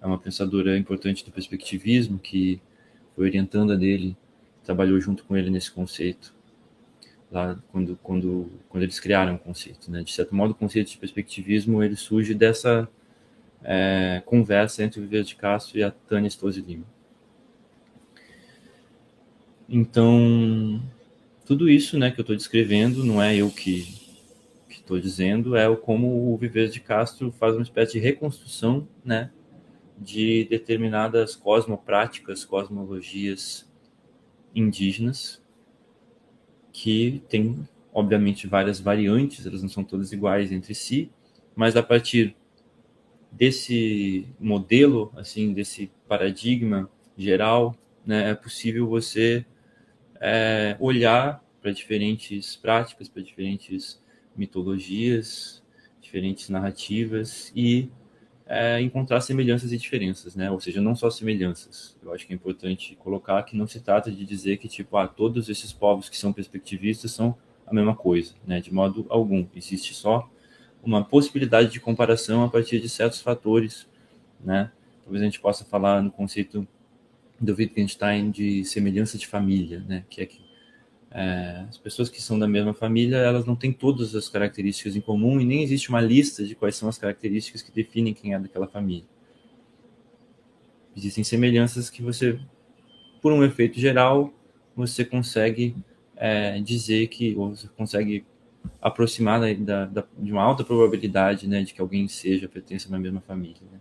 [SPEAKER 2] é uma pensadora importante do perspectivismo, que foi orientanda dele, trabalhou junto com ele nesse conceito, lá quando, quando, quando eles criaram o conceito. Né? De certo modo, o conceito de perspectivismo ele surge dessa é, conversa entre o Viver de Castro e a Tânia Stolze Lima. Então, tudo isso né, que eu estou descrevendo não é eu que estou dizendo, é o como o Viver de Castro faz uma espécie de reconstrução né, de determinadas cosmopráticas, cosmologias indígenas, que tem, obviamente, várias variantes, elas não são todas iguais entre si, mas a partir desse modelo, assim, desse paradigma geral, né, é possível você é, olhar para diferentes práticas, para diferentes mitologias, diferentes narrativas e é, encontrar semelhanças e diferenças, né? Ou seja, não só semelhanças. Eu acho que é importante colocar que não se trata de dizer que tipo, ah, todos esses povos que são perspectivistas são a mesma coisa, né? De modo algum. Existe só uma possibilidade de comparação a partir de certos fatores, né? Talvez a gente possa falar no conceito do Wittgenstein de semelhança de família, né? Que é que é, as pessoas que são da mesma família, elas não têm todas as características em comum e nem existe uma lista de quais são as características que definem quem é daquela família. Existem semelhanças que você, por um efeito geral, você consegue é, dizer que, ou você consegue aproximar da, da, de uma alta probabilidade né, de que alguém seja, pertença uma mesma família. Né?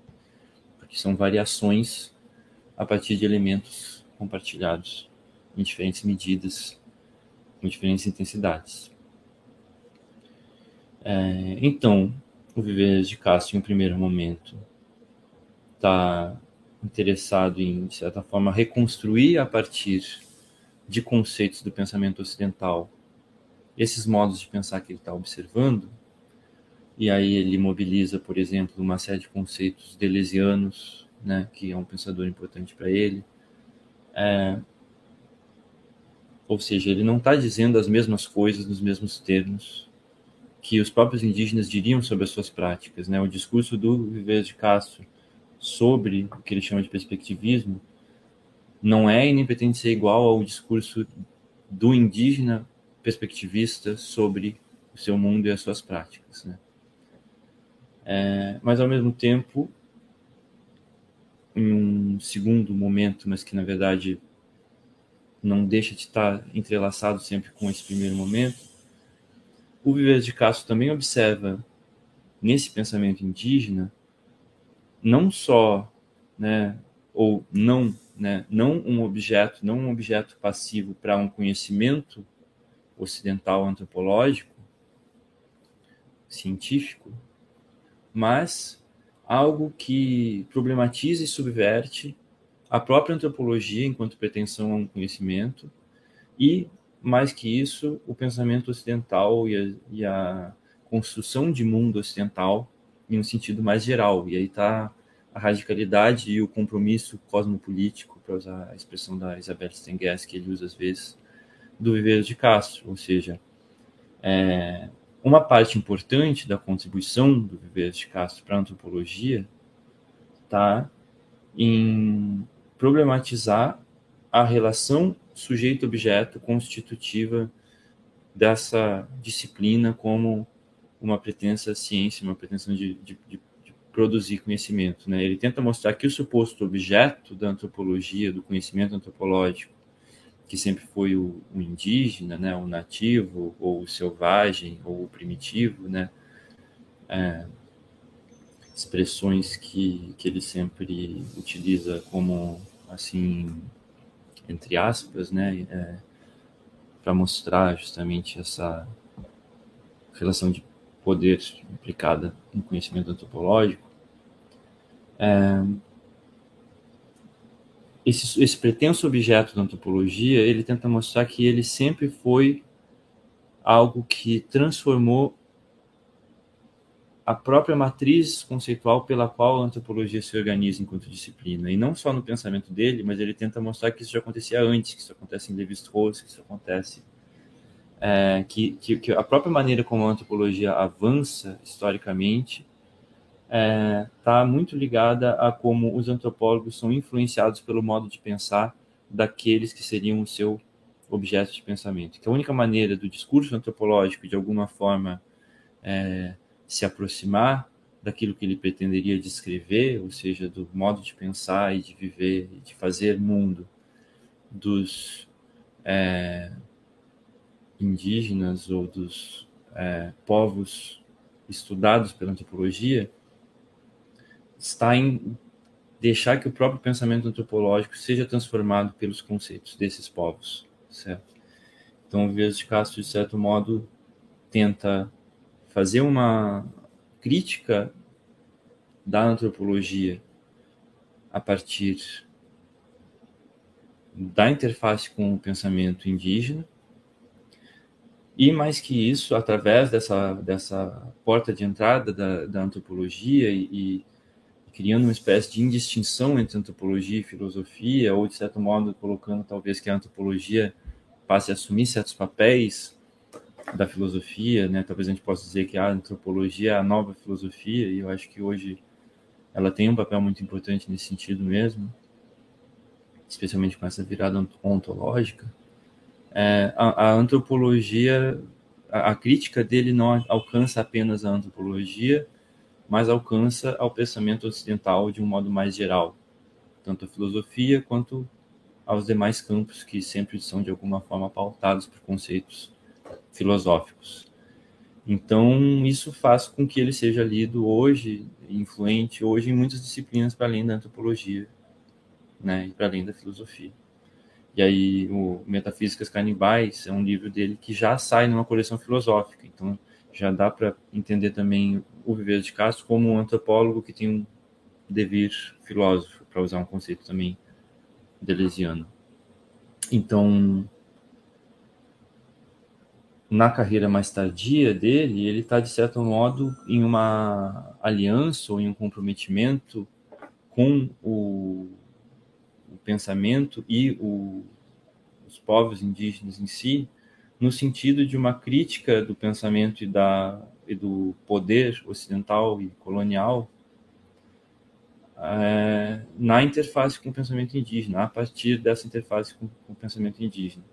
[SPEAKER 2] Porque são variações a partir de elementos compartilhados em diferentes medidas com diferentes intensidades. É, então, o Viver de Castro, em um primeiro momento, está interessado em, de certa forma, reconstruir a partir de conceitos do pensamento ocidental esses modos de pensar que ele está observando, e aí ele mobiliza, por exemplo, uma série de conceitos deleuzianos, né, que é um pensador importante para ele, é, ou seja, ele não está dizendo as mesmas coisas nos mesmos termos que os próprios indígenas diriam sobre as suas práticas. Né? O discurso do Viver de Castro sobre o que ele chama de perspectivismo não é e nem pretende ser igual ao discurso do indígena perspectivista sobre o seu mundo e as suas práticas. Né? É, mas, ao mesmo tempo, em um segundo momento, mas que na verdade não deixa de estar entrelaçado sempre com esse primeiro momento, o Viver de Castro também observa nesse pensamento indígena não só, né, ou não, né, não um objeto, não um objeto passivo para um conhecimento ocidental antropológico, científico, mas algo que problematiza e subverte a própria antropologia enquanto pretensão a um conhecimento e, mais que isso, o pensamento ocidental e a, e a construção de mundo ocidental em um sentido mais geral. E aí está a radicalidade e o compromisso cosmopolítico, para usar a expressão da Isabel Stengers, que ele usa às vezes, do Viveiro de Castro, ou seja, é, uma parte importante da contribuição do Viveiro de Castro para a antropologia está em problematizar a relação sujeito-objeto constitutiva dessa disciplina como uma pretensa ciência, uma pretensão de, de, de, produzir conhecimento. Né? Ele tenta mostrar que o suposto objeto da antropologia, do conhecimento antropológico, que sempre foi o, o indígena, né? o nativo, ou o selvagem, ou o primitivo, né? É, expressões que, que ele sempre utiliza como, assim, entre aspas, né? É, para mostrar justamente essa relação de poder implicada no conhecimento antropológico, é, esse, esse pretenso objeto da antropologia, ele tenta mostrar que ele sempre foi algo que transformou a própria matriz conceitual pela qual a antropologia se organiza enquanto disciplina. E não só no pensamento dele, mas ele tenta mostrar que isso já acontecia antes, que isso acontece em Levi-Strauss, que isso acontece é, que, que, que, a própria maneira como a antropologia avança historicamente está é, tá muito ligada a como os antropólogos são influenciados pelo modo de pensar daqueles que seriam o seu objeto de pensamento. Que a única maneira do discurso antropológico, de alguma forma, é, se aproximar daquilo que ele pretenderia descrever, ou seja, do modo de pensar e de viver e de fazer mundo dos é, indígenas ou dos é, povos estudados pela antropologia está em deixar que o próprio pensamento antropológico seja transformado pelos conceitos desses povos, certo? Então, o Vias de Castro, de certo modo, tenta fazer uma crítica da antropologia a partir da interface com o pensamento indígena, e mais que isso, através dessa, dessa porta de entrada da, da antropologia e, e, criando uma espécie de indistinção entre antropologia e filosofia, ou de certo modo colocando talvez que a antropologia passe a assumir certos papéis da filosofia, né? Talvez a gente possa dizer que a antropologia é a nova filosofia, e eu acho que hoje ela tem um papel muito importante nesse sentido mesmo, especialmente com essa virada ontológica é, a, a, antropologia, a, a, crítica dele não alcança apenas a antropologia, mas alcança ao pensamento ocidental de um modo mais geral, tanto a filosofia quanto aos demais campos que sempre são de alguma forma pautados por conceitos filosóficos. Então, isso faz com que ele seja lido hoje, influente hoje em muitas disciplinas para além da antropologia, né, e para além da filosofia. E aí, o Metafísicas Canibais é um livro dele que já sai numa coleção filosófica. Então, já dá para entender também o Viveiro de Castro como um antropólogo que tem um devir filósofo, para usar um conceito também deleuziano. Então, na carreira mais tardia dele, ele está, de certo modo, em uma aliança ou em um comprometimento com o o pensamento e o, os povos indígenas em si, no sentido de uma crítica do pensamento e, da, e do poder ocidental e colonial é, na interface com o pensamento indígena, a partir dessa interface com, com, o pensamento indígena.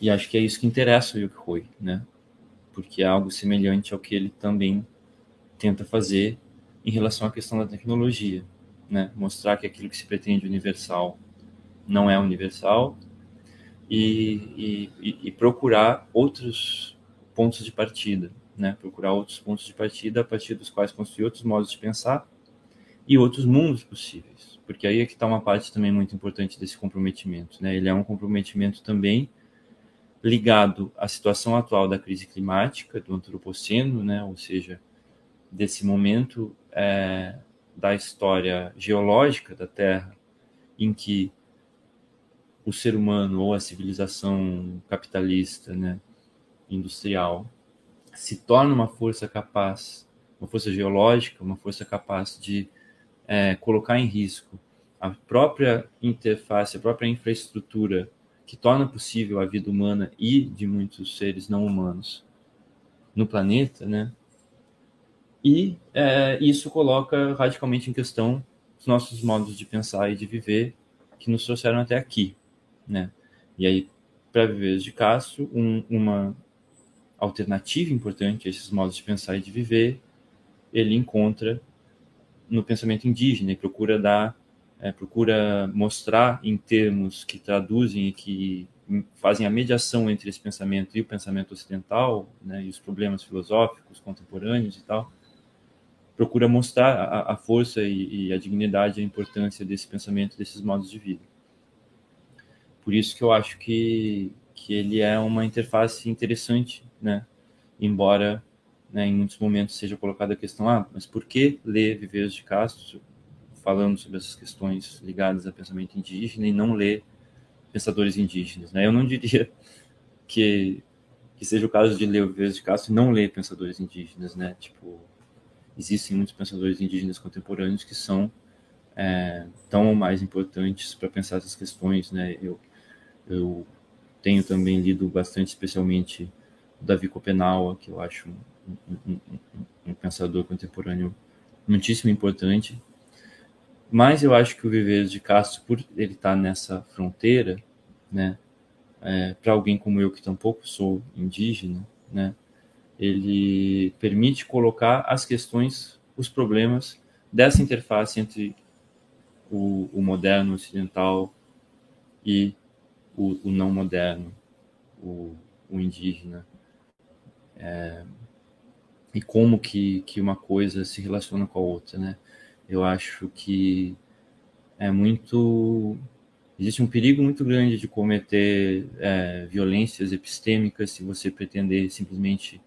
[SPEAKER 2] E acho que é isso que interessa o Yukihoi, né? Porque é algo semelhante ao que ele também tenta fazer em relação à questão da tecnologia né? mostrar que aquilo que se pretende universal não é universal e, e, e procurar outros pontos de partida, né? procurar outros pontos de partida a partir dos quais construir outros modos de pensar e outros mundos possíveis, porque aí é que está uma parte também muito importante desse comprometimento, né? Ele é um comprometimento também ligado à situação atual da crise climática do antropoceno, né, ou seja, desse momento é, da história geológica da Terra, em que o ser humano ou a civilização capitalista, né, industrial, se torna uma força capaz, uma força geológica, uma força capaz de é, colocar em risco a própria interface, a própria infraestrutura que torna possível a vida humana e de muitos seres não humanos no planeta, né? E é, isso coloca radicalmente em questão os nossos modos de pensar e de viver que nos trouxeram até aqui, né? E aí, para viver de Castro, um, uma alternativa importante a esses modos de pensar e de viver, ele encontra no pensamento indígena e procura dar é, procura mostrar em termos que traduzem e que fazem a mediação entre esse pensamento e o pensamento ocidental, né, e os problemas filosóficos contemporâneos e tal, procura mostrar a, a força e, e, a dignidade, a importância desse pensamento, desses modos de vida. Por isso que eu acho que, que ele é uma interface interessante, né, embora né, em muitos momentos seja colocada a questão, ah, mas por que ler Viveiros de Castro? Falando sobre essas questões ligadas a pensamento indígena e não ler pensadores indígenas. Né? Eu não diria que, que seja o caso de ler o Viveiros de Castro e não ler pensadores indígenas. Né? Tipo, existem muitos pensadores indígenas contemporâneos que são é, tão mais importantes para pensar essas questões. Né? Eu, eu tenho também lido bastante, especialmente o Davi Copenaua, que eu acho um, um, um, um pensador contemporâneo muitíssimo importante mas eu acho que o Viveiros de Castro, por ele estar nessa fronteira, né, é, para alguém como eu que tampouco sou indígena, né, ele permite colocar as questões, os problemas dessa interface entre o, o moderno ocidental e o, o não moderno, o, o indígena. É, e como que, que uma coisa se relaciona com a outra, né? Eu acho que é muito. Existe um perigo muito grande de cometer é, violências epistêmicas se você pretender simplesmente.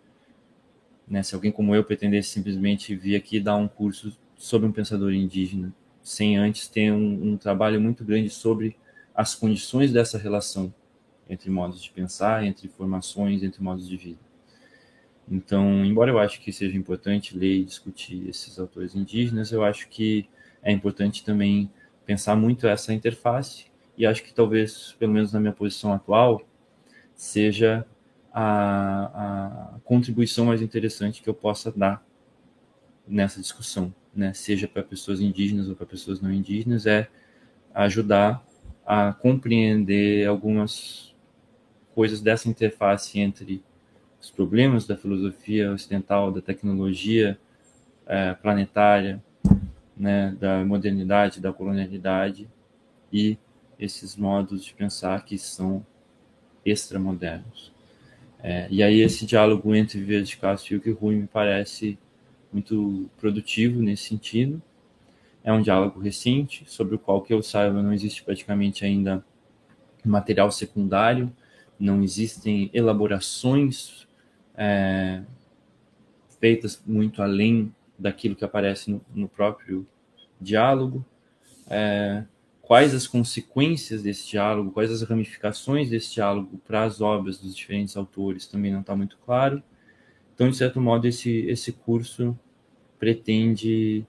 [SPEAKER 2] Né, se alguém como eu pretendesse simplesmente vir aqui dar um curso sobre um pensador indígena, sem antes ter um, um trabalho muito grande sobre as condições dessa relação entre modos de pensar, entre formações, entre modos de vida. Então, embora eu acho que seja importante ler e discutir esses autores indígenas, eu acho que é importante também pensar muito essa interface e acho que talvez, pelo menos na minha posição atual, seja a, a contribuição mais interessante que eu possa dar nessa discussão, né? seja para pessoas indígenas ou para pessoas não indígenas, é ajudar a compreender algumas coisas dessa interface entre os problemas da filosofia ocidental, da tecnologia é, planetária, né, da modernidade, da colonialidade e esses modos de pensar que são extramodernos. É, e aí esse diálogo entre Vieira de Castro e Rui me parece muito produtivo nesse sentido. É um diálogo recente, sobre o qual que eu saiba não existe praticamente ainda material secundário, não existem elaborações é, feitas muito além daquilo que aparece no, no próprio diálogo, é, quais as consequências desse diálogo, quais as ramificações desse diálogo para as obras dos diferentes autores também não está muito claro. Então, de certo modo, esse, esse curso pretende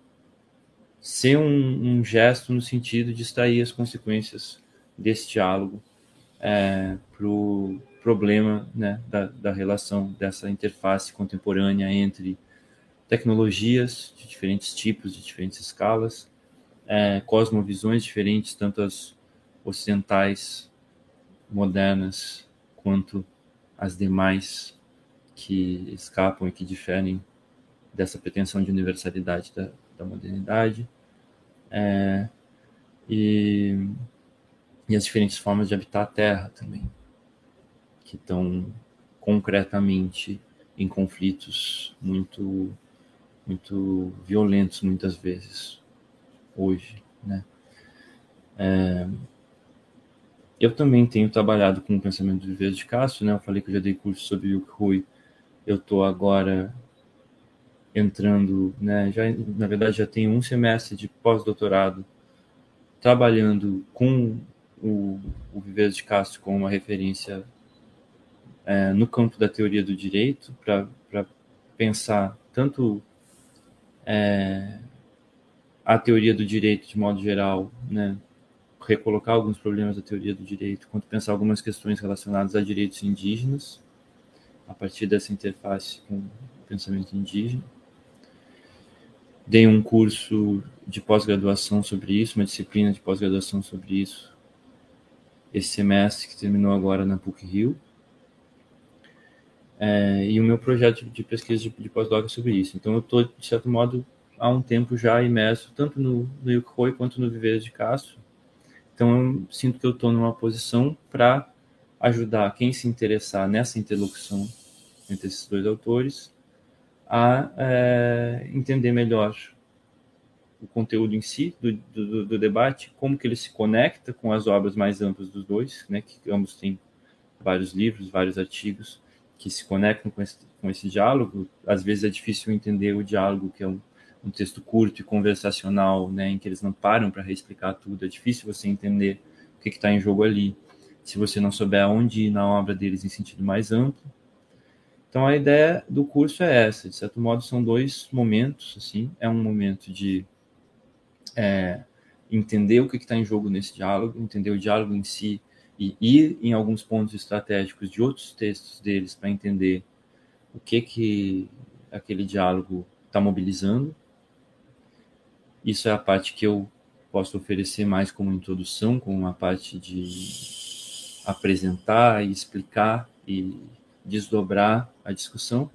[SPEAKER 2] ser um, um gesto no sentido de extrair as consequências desse diálogo é, para o problema né, da, da relação dessa interface contemporânea entre tecnologias de diferentes tipos, de diferentes escalas, é, cosmovisões diferentes, tanto as ocidentais, modernas, quanto as demais que escapam e que diferem dessa pretensão de universalidade da, da modernidade. É, e, e as diferentes formas de habitar a Terra também que estão concretamente em conflitos muito muito violentos muitas vezes hoje, né? É, eu também tenho trabalhado com o pensamento do Viver de Castro, né? Eu falei que eu já dei curso sobre Yuk Hui. Eu estou agora entrando, né? Já, na verdade, já tenho um semestre de pós-doutorado trabalhando com o, o de Castro como uma referência é, no campo da teoria do direito, para pensar tanto é, a teoria do direito de modo geral, né, recolocar alguns problemas da teoria do direito, quanto pensar algumas questões relacionadas a direitos indígenas, a partir dessa interface com o pensamento indígena. Dei um curso de pós-graduação sobre isso, uma disciplina de pós-graduação sobre isso, esse semestre que terminou agora na PUC-Rio. É, e o meu projeto de pesquisa de, de pós-doc é sobre isso. Então, eu estou, de certo modo, há um tempo já imerso tanto no, no Yukhoi quanto no Viveiros de Castro. Então, eu sinto que eu estou numa posição para ajudar quem se interessar nessa interlocução entre esses dois autores a é, entender melhor o conteúdo em si do, do, do, debate, como que ele se conecta com as obras mais amplas dos dois, né, que ambos têm vários livros, vários artigos que se conectam com esse, com esse diálogo. Às vezes é difícil entender o diálogo, que é um, um texto curto e conversacional, né, em que eles não param para reexplicar tudo. É difícil você entender o que está em jogo ali, se você não souber aonde ir na obra deles em sentido mais amplo. Então a ideia do curso é essa, de certo modo são dois momentos, assim, é um momento de é, entender o que está em jogo nesse diálogo, entender o diálogo em si e ir em alguns pontos estratégicos de outros textos deles para entender o que que aquele diálogo está mobilizando. Isso é a parte que eu posso oferecer mais como introdução, como uma parte de apresentar e explicar e desdobrar a discussão.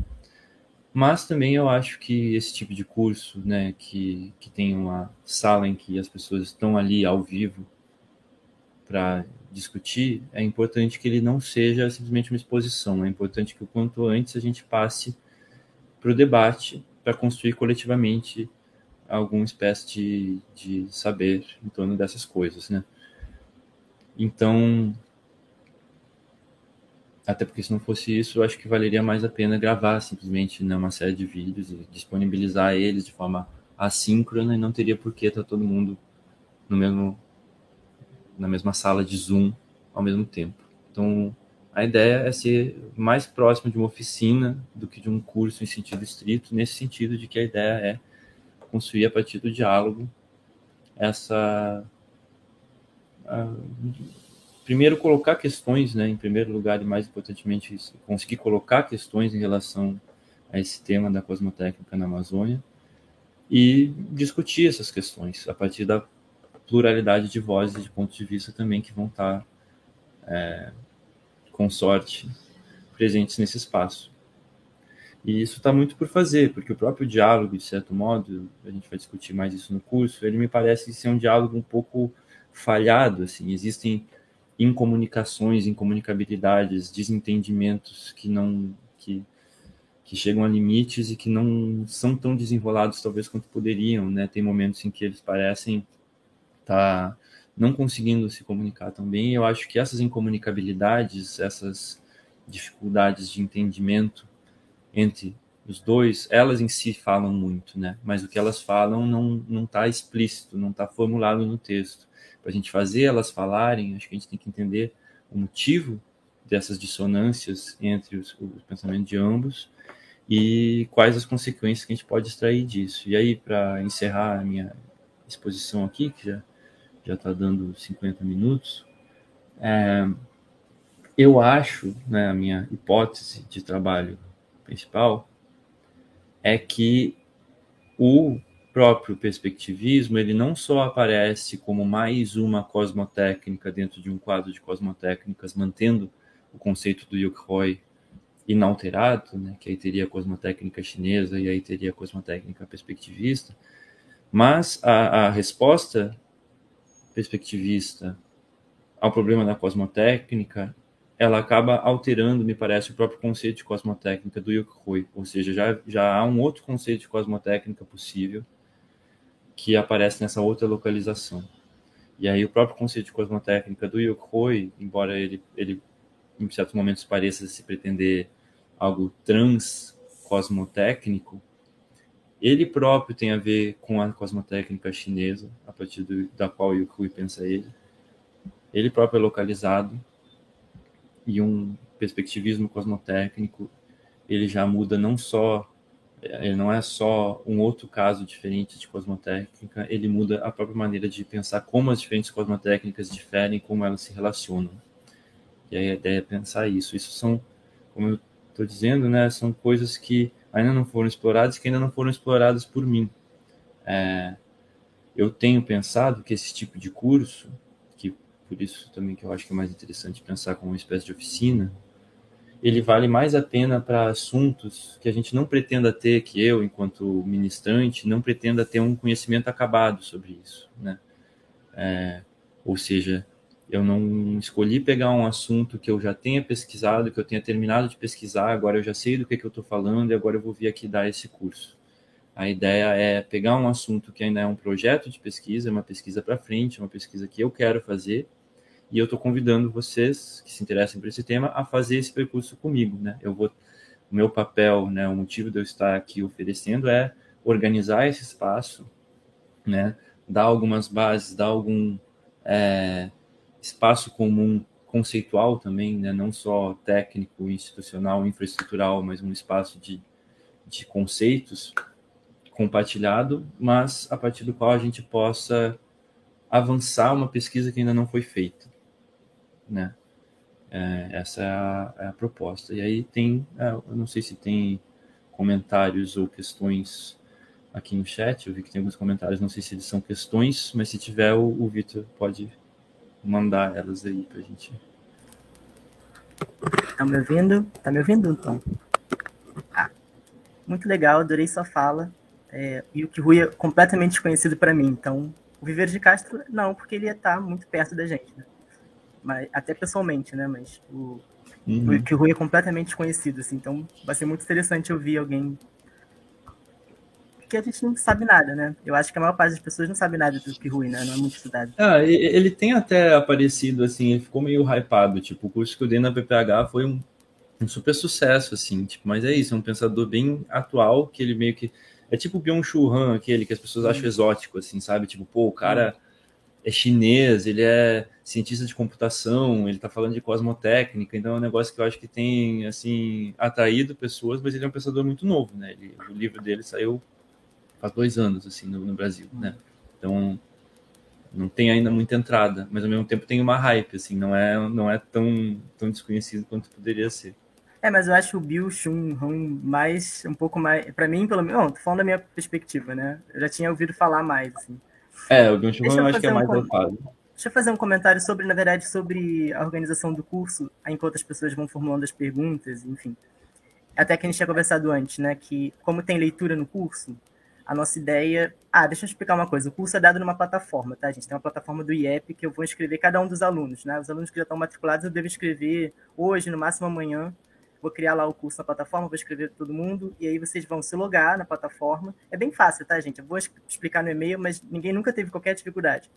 [SPEAKER 2] Mas também eu acho que esse tipo de curso, né, que, que tem uma sala em que as pessoas estão ali ao vivo para discutir, é importante que ele não seja simplesmente uma exposição. É importante que o quanto antes a gente passe para o debate, para construir coletivamente alguma espécie de, de saber em torno dessas coisas, né? Então, até porque se não fosse isso, eu acho que valeria mais a pena gravar simplesmente né, uma série de vídeos e disponibilizar eles de forma assíncrona e não teria por que estar todo mundo no mesmo na mesma sala de Zoom ao mesmo tempo. Então, a ideia é ser mais próximo de uma oficina do que de um curso em sentido estrito, nesse sentido de que a ideia é construir a partir do diálogo essa primeiro colocar questões, né, em primeiro lugar e mais importantemente conseguir colocar questões em relação a esse tema da cosmotécnica na Amazônia e discutir essas questões a partir da pluralidade de vozes de pontos de vista também que vão estar é, com sorte presentes nesse espaço. E isso está muito por fazer, porque o próprio diálogo, de certo modo, a gente vai discutir mais isso no curso, ele me parece ser um diálogo um pouco falhado, assim, existem incomunicações, incomunicabilidades, desentendimentos que não que, que chegam a limites e que não são tão desenrolados talvez quanto poderiam, né? Tem momentos em que eles parecem estar tá não conseguindo se comunicar tão bem. Eu acho que essas incomunicabilidades, essas dificuldades de entendimento entre os dois, elas em si falam muito, né? Mas o que elas falam não não está explícito, não está formulado no texto para a gente fazer elas falarem, acho que a gente tem que entender o motivo dessas dissonâncias entre os, os pensamentos de ambos e quais as consequências que a gente pode extrair disso. E aí, para encerrar a minha exposição aqui, que já já está dando 50 minutos, é, eu acho, né, a minha hipótese de trabalho principal é que o próprio perspectivismo, ele não só aparece como mais uma cosmotécnica dentro de um quadro de cosmotécnicas, mantendo o conceito do Yukhoi inalterado, né, que aí teria a cosmotécnica chinesa e aí teria a cosmotécnica perspectivista, mas a, a resposta perspectivista ao problema da cosmotécnica, ela acaba alterando, me parece, o próprio conceito de cosmotécnica do Yukhoi, ou seja, já, já há um outro conceito de cosmotécnica possível, que aparece nessa outra localização. E aí o próprio conceito de cosmotécnica do Yokoi, embora ele, ele em certos momentos pareça se pretender algo trans cosmotécnico, ele próprio tem a ver com a cosmotécnica chinesa, a partir do, da qual Yokoi pensa ele. Ele próprio é localizado e um perspectivismo cosmotécnico, ele já muda não só ele não é só um outro caso diferente de cosmotécnica, ele muda a própria maneira de pensar como as diferentes cosmotécnicas diferem, como elas se relacionam. E a ideia é pensar isso. Isso são, como eu estou dizendo, né, são coisas que ainda não foram exploradas, que ainda não foram exploradas por mim. É, eu tenho pensado que esse tipo de curso, que por isso também que eu acho que é mais interessante pensar como uma espécie de oficina, ele vale mais a pena para assuntos que a gente não pretenda ter, que eu, enquanto ministrante, não pretenda ter um conhecimento acabado sobre isso, né? É, ou seja, eu não escolhi pegar um assunto que eu já tenha pesquisado, que eu tenha terminado de pesquisar, agora eu já sei do que, que eu estou falando e agora eu vou vir aqui dar esse curso. A ideia é pegar um assunto que ainda é um projeto de pesquisa, uma pesquisa para frente, uma pesquisa que eu quero fazer, e eu estou convidando vocês que se interessem por esse tema a fazer esse percurso comigo, né? Eu vou, o meu papel, né, o motivo de eu estar aqui oferecendo é organizar esse espaço, né? Dar algumas bases, dar algum é, espaço comum conceitual também, né? Não só técnico, institucional, infraestrutural, mas um espaço de, de conceitos compartilhado, mas a partir do qual a gente possa avançar uma pesquisa que ainda não foi feita né? É, essa é a, é a, proposta. E aí tem, é, eu não sei se tem comentários ou questões aqui no chat, eu vi que tem alguns comentários, não sei se eles são questões, mas se tiver, o, o Vitor pode mandar elas aí para a gente.
[SPEAKER 1] Tá me ouvindo? Tá me ouvindo, então? Ah, muito legal, adorei sua fala. É, e o que Rui é completamente desconhecido para mim, então o Viveiro de Castro, não, porque ele ia estar tá muito perto da gente, né? mas, até pessoalmente, né? Mas o, uhum. o Rui é completamente desconhecido, assim, então vai ser muito interessante ouvir alguém que a gente não sabe nada, né? Eu acho que a maior parte das pessoas não sabe nada do Rui, né? Não é muito estudado.
[SPEAKER 2] Ah, ele tem até aparecido, assim, ele ficou meio hypado, tipo, o curso que eu dei na PPH foi um, um super sucesso, assim, tipo, mas é isso, é um pensador bem atual, que ele meio que, é tipo o Byung-Chul Han, aquele que as pessoas acham exótico, assim, sabe? Tipo, pô, o cara... Uhum é chinês, ele é cientista de computação, ele está falando de cosmotécnica, então é um negócio que eu acho que tem assim atraído pessoas, mas ele é um pensador muito novo, né? Ele, o livro dele saiu faz dois anos assim no, no, Brasil, né? Então não tem ainda muita entrada, mas ao mesmo tempo tem uma hype, assim, não é não é tão tão desconhecido quanto poderia ser.
[SPEAKER 1] É, mas eu acho o Bill Chun mais um pouco mais, para mim pelo menos, não, tô falando da minha perspectiva, né? Eu já tinha ouvido falar mais, assim.
[SPEAKER 2] É, o Byung-Chul eu acho que é mais um
[SPEAKER 1] Deixa eu fazer um comentário sobre, na verdade, sobre a organização do curso, enquanto as pessoas vão formulando as perguntas, enfim. Até que a gente tinha conversado antes, né? Que como tem leitura no curso, a nossa ideia. Ah, deixa eu explicar uma coisa. O curso é dado numa plataforma, tá, gente? Tem uma plataforma do IEP que eu vou inscrever cada um dos alunos, né? Os alunos que já estão matriculados eu devo escrever hoje, no máximo amanhã, vou criar lá o curso na plataforma, vou escrever todo mundo, e aí vocês vão se logar na plataforma. É bem fácil, tá, gente? Eu vou explicar no e-mail, mas ninguém nunca teve qualquer dificuldade.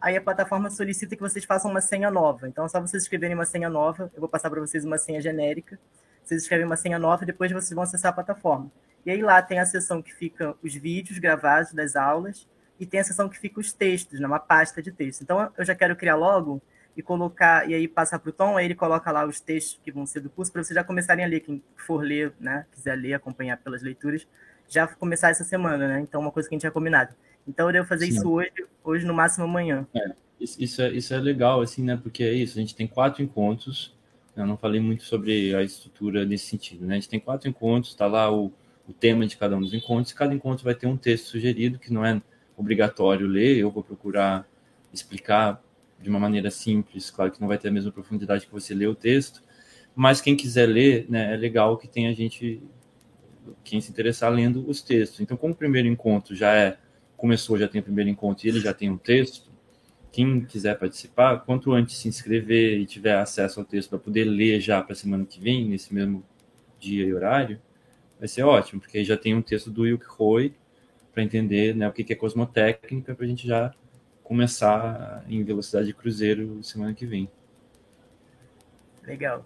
[SPEAKER 1] Aí a plataforma solicita que vocês façam uma senha nova. Então é só vocês escreverem uma senha nova, eu vou passar para vocês uma senha genérica. Vocês escrevem uma senha nova e depois vocês vão acessar a plataforma. E aí lá tem a seção que fica os vídeos gravados das aulas e tem a seção que fica os textos, numa pasta de texto. Então eu já quero criar logo e colocar, e aí passar para o Tom, aí ele coloca lá os textos que vão ser do curso, para vocês já começarem a ler, quem for ler, né, quiser ler, acompanhar pelas leituras, já começar essa semana, né? Então, uma coisa que a gente tinha combinado. Então, eu devo fazer Sim. isso hoje, hoje no máximo amanhã.
[SPEAKER 2] É, isso, é, isso é legal, assim, né? Porque é isso, a gente tem quatro encontros, eu não falei muito sobre a estrutura nesse sentido, né? A gente tem quatro encontros, está lá o, o tema de cada um dos encontros, cada encontro vai ter um texto sugerido, que não é obrigatório ler, eu vou procurar explicar de uma maneira simples, claro que não vai ter a mesma profundidade que você lê o texto, mas quem quiser ler, né, é legal que tenha gente, quem se interessar lendo os textos. Então, como o primeiro encontro já é, começou, já tem o primeiro encontro e ele já tem um texto, quem quiser participar, quanto antes se inscrever e tiver acesso ao texto para poder ler já para a semana que vem, nesse mesmo dia e horário, vai ser ótimo, porque aí já tem um texto do Yuk Roy para entender né, o que é cosmotécnica, para a gente já começar em velocidade de cruzeiro semana que vem.
[SPEAKER 1] Legal.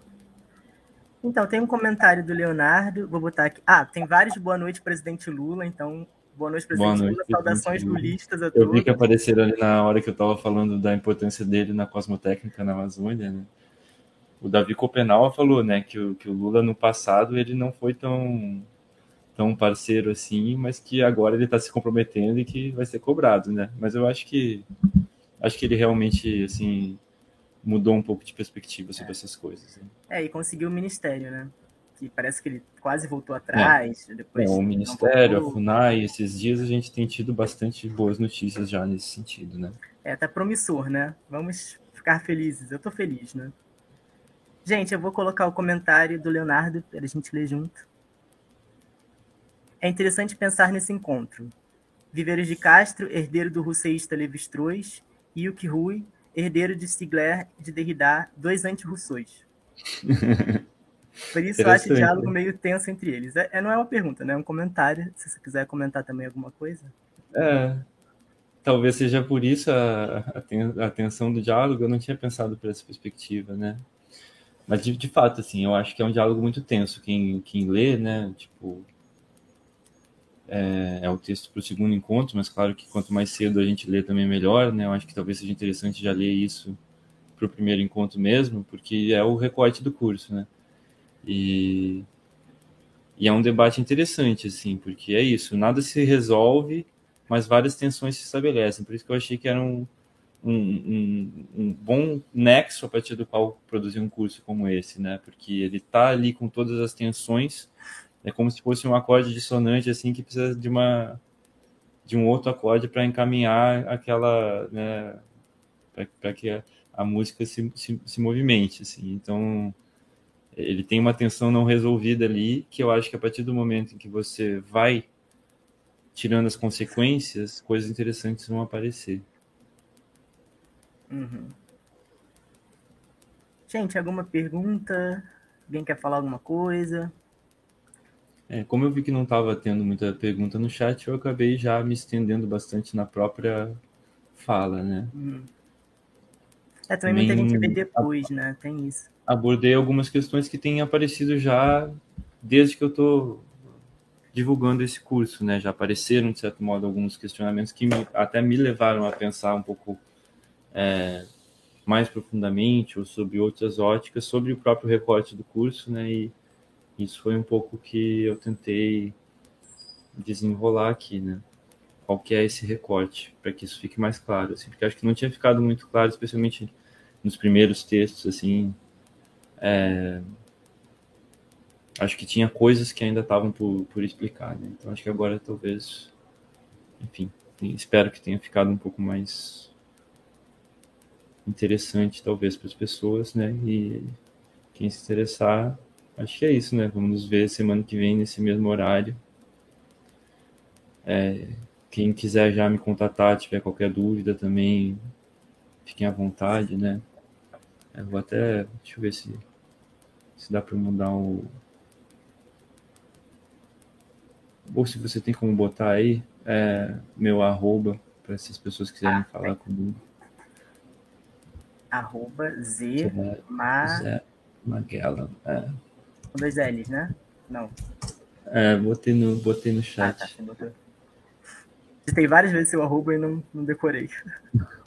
[SPEAKER 1] Então, tem um comentário do Leonardo, vou botar aqui. Ah, tem vários boa noite, presidente Lula. Então, boa noite, presidente boa noite. Saudações lulistas a
[SPEAKER 2] todos. Eu vi que apareceram ali na hora que eu estava falando da importância dele na cosmotécnica na Amazônia, né? O Davi Copenau falou, né, que o, que o Lula no passado ele não foi tão tão parceiro assim, mas que agora ele está se comprometendo e que vai ser cobrado, né? Mas eu acho que acho que ele realmente assim mudou um pouco de perspectiva sobre é. essas coisas. Né?
[SPEAKER 1] É, e conseguiu o ministério, né? Que parece que ele quase voltou atrás. É.
[SPEAKER 2] Depois é, o ministério, a FUNAI, esses dias a gente tem tido bastante boas notícias já nesse sentido, né?
[SPEAKER 1] É, tá promissor, né? Vamos ficar felizes. Eu tô feliz, né? Gente, eu vou colocar o comentário do Leonardo para a gente ler junto. É interessante pensar nesse encontro. Viveiros de Castro, herdeiro do russeísta Levi-Strauss, e Yuki Rui, herdeiro de Stigler de Derrida, dois anti-russões. Por isso eu acho o diálogo meio tenso entre eles. É, é, não é uma pergunta, né? É um comentário. Se você quiser comentar também alguma coisa.
[SPEAKER 2] É, talvez seja por isso a, a, a tensão do diálogo. Eu não tinha pensado por essa perspectiva, né? Mas de, de fato, assim, eu acho que é um diálogo muito tenso. Quem, quem lê, né? Tipo, é, é o texto para o segundo encontro, mas claro que quanto mais cedo a gente lê também melhor, né? Eu acho que talvez seja interessante já ler isso para o primeiro encontro mesmo, porque é o recorte do curso, né? E, e é um debate interessante, assim, porque é isso, nada se resolve, mas várias tensões se estabelecem. Por isso que eu achei que era um, um, um, um bom nexo a partir do qual produzir um curso como esse, né? Porque ele está ali com todas as tensões, é como se fosse um acorde dissonante assim que precisa de uma de um outro acorde para encaminhar aquela né, para que a, a música se, se, se, movimente assim então ele tem uma tensão não resolvida ali que eu acho que a partir do momento em que você vai tirando as consequências coisas interessantes vão aparecer
[SPEAKER 1] uhum. gente alguma pergunta alguém quer falar alguma coisa
[SPEAKER 2] é, como eu vi que não estava tendo muita pergunta no chat, eu acabei já me estendendo bastante na própria fala, né?
[SPEAKER 1] Hum. É, também, também muita gente vê depois, né? Tem isso.
[SPEAKER 2] Abordei algumas questões que têm aparecido já desde que eu estou divulgando esse curso, né? Já apareceram, de certo modo, alguns questionamentos que me, até me levaram a pensar um pouco é, mais profundamente ou sobre outras óticas, sobre o próprio recorte do curso, né? E, isso foi um pouco que eu tentei desenrolar aqui, né? Qual que é esse recorte, para que isso fique mais claro, assim, porque acho que não tinha ficado muito claro, especialmente nos primeiros textos, assim, é... acho que tinha coisas que ainda estavam por, por explicar, né? Então acho que agora talvez, enfim, espero que tenha ficado um pouco mais interessante, talvez, para as pessoas, né? E quem se interessar acho que é isso, né? Vamos nos ver semana que vem nesse mesmo horário. É, quem quiser já me contatar, tiver qualquer dúvida também, fiquem à vontade, né? Eu é, vou até, deixa eu ver se, se dá para mudar o. Ou se você tem como botar aí é, meu arroba para se as pessoas quiserem ah, falar comigo.
[SPEAKER 1] Arroba Z, Ma...
[SPEAKER 2] Zé Magellan. É.
[SPEAKER 1] Com dois L's, né? Não.
[SPEAKER 2] É, botei no, botei no chat. Ah, tá,
[SPEAKER 1] Digitei várias vezes seu arroba e não, não decorei.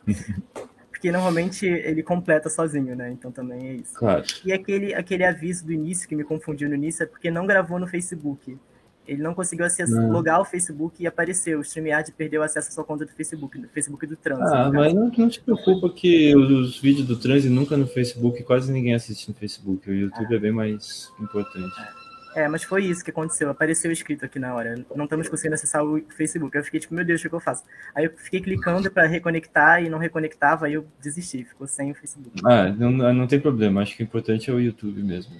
[SPEAKER 1] Porque normalmente ele completa sozinho, né? Então também é isso.
[SPEAKER 2] Claro.
[SPEAKER 1] E aquele, aquele aviso do início que me confundiu no início é porque não gravou no Facebook. Ele não conseguiu acessar, logar o Facebook e apareceu. O StreamYard perdeu acesso à sua conta do Facebook, do Facebook do Trans.
[SPEAKER 2] Ah, mas não, não, te preocupa que os vídeos do Trans nunca no Facebook, quase ninguém assiste no Facebook. O YouTube é, é bem mais importante.
[SPEAKER 1] É. é. mas foi isso que aconteceu. Apareceu escrito aqui na hora. Não estamos conseguindo acessar o Facebook. Eu fiquei tipo, meu Deus, o que eu faço? Aí eu fiquei clicando para reconectar e não reconectava, aí eu desisti, ficou sem o Facebook.
[SPEAKER 2] Ah, não, não tem problema. Acho que o importante é o YouTube mesmo.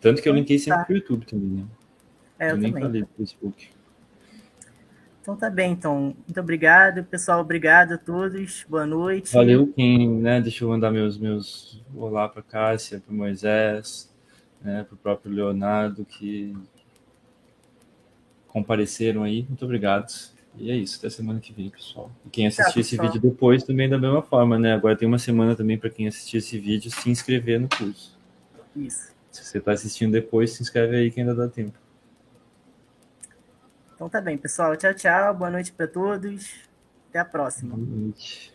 [SPEAKER 2] Tanto que eu linkei sempre tá. pro YouTube também, né?
[SPEAKER 1] É, eu, eu nem também. falei do Facebook. Então tá bem, então. Muito obrigado, pessoal. Obrigado a todos. Boa noite.
[SPEAKER 2] Valeu quem, né? Deixa eu mandar meus meus olá para Cássia, para Moisés, né, para o próprio Leonardo que compareceram aí. Muito obrigado. E é isso, até semana que vem, pessoal. E quem assistir esse vídeo depois também da mesma forma, né? Agora tem uma semana também para quem assistir esse vídeo se inscrever no curso.
[SPEAKER 1] Isso.
[SPEAKER 2] Se você está assistindo depois, se inscreve aí que ainda dá tempo.
[SPEAKER 1] Então tá bem, pessoal. Tchau, tchau. Boa noite para todos. Até a próxima.
[SPEAKER 2] Boa noite.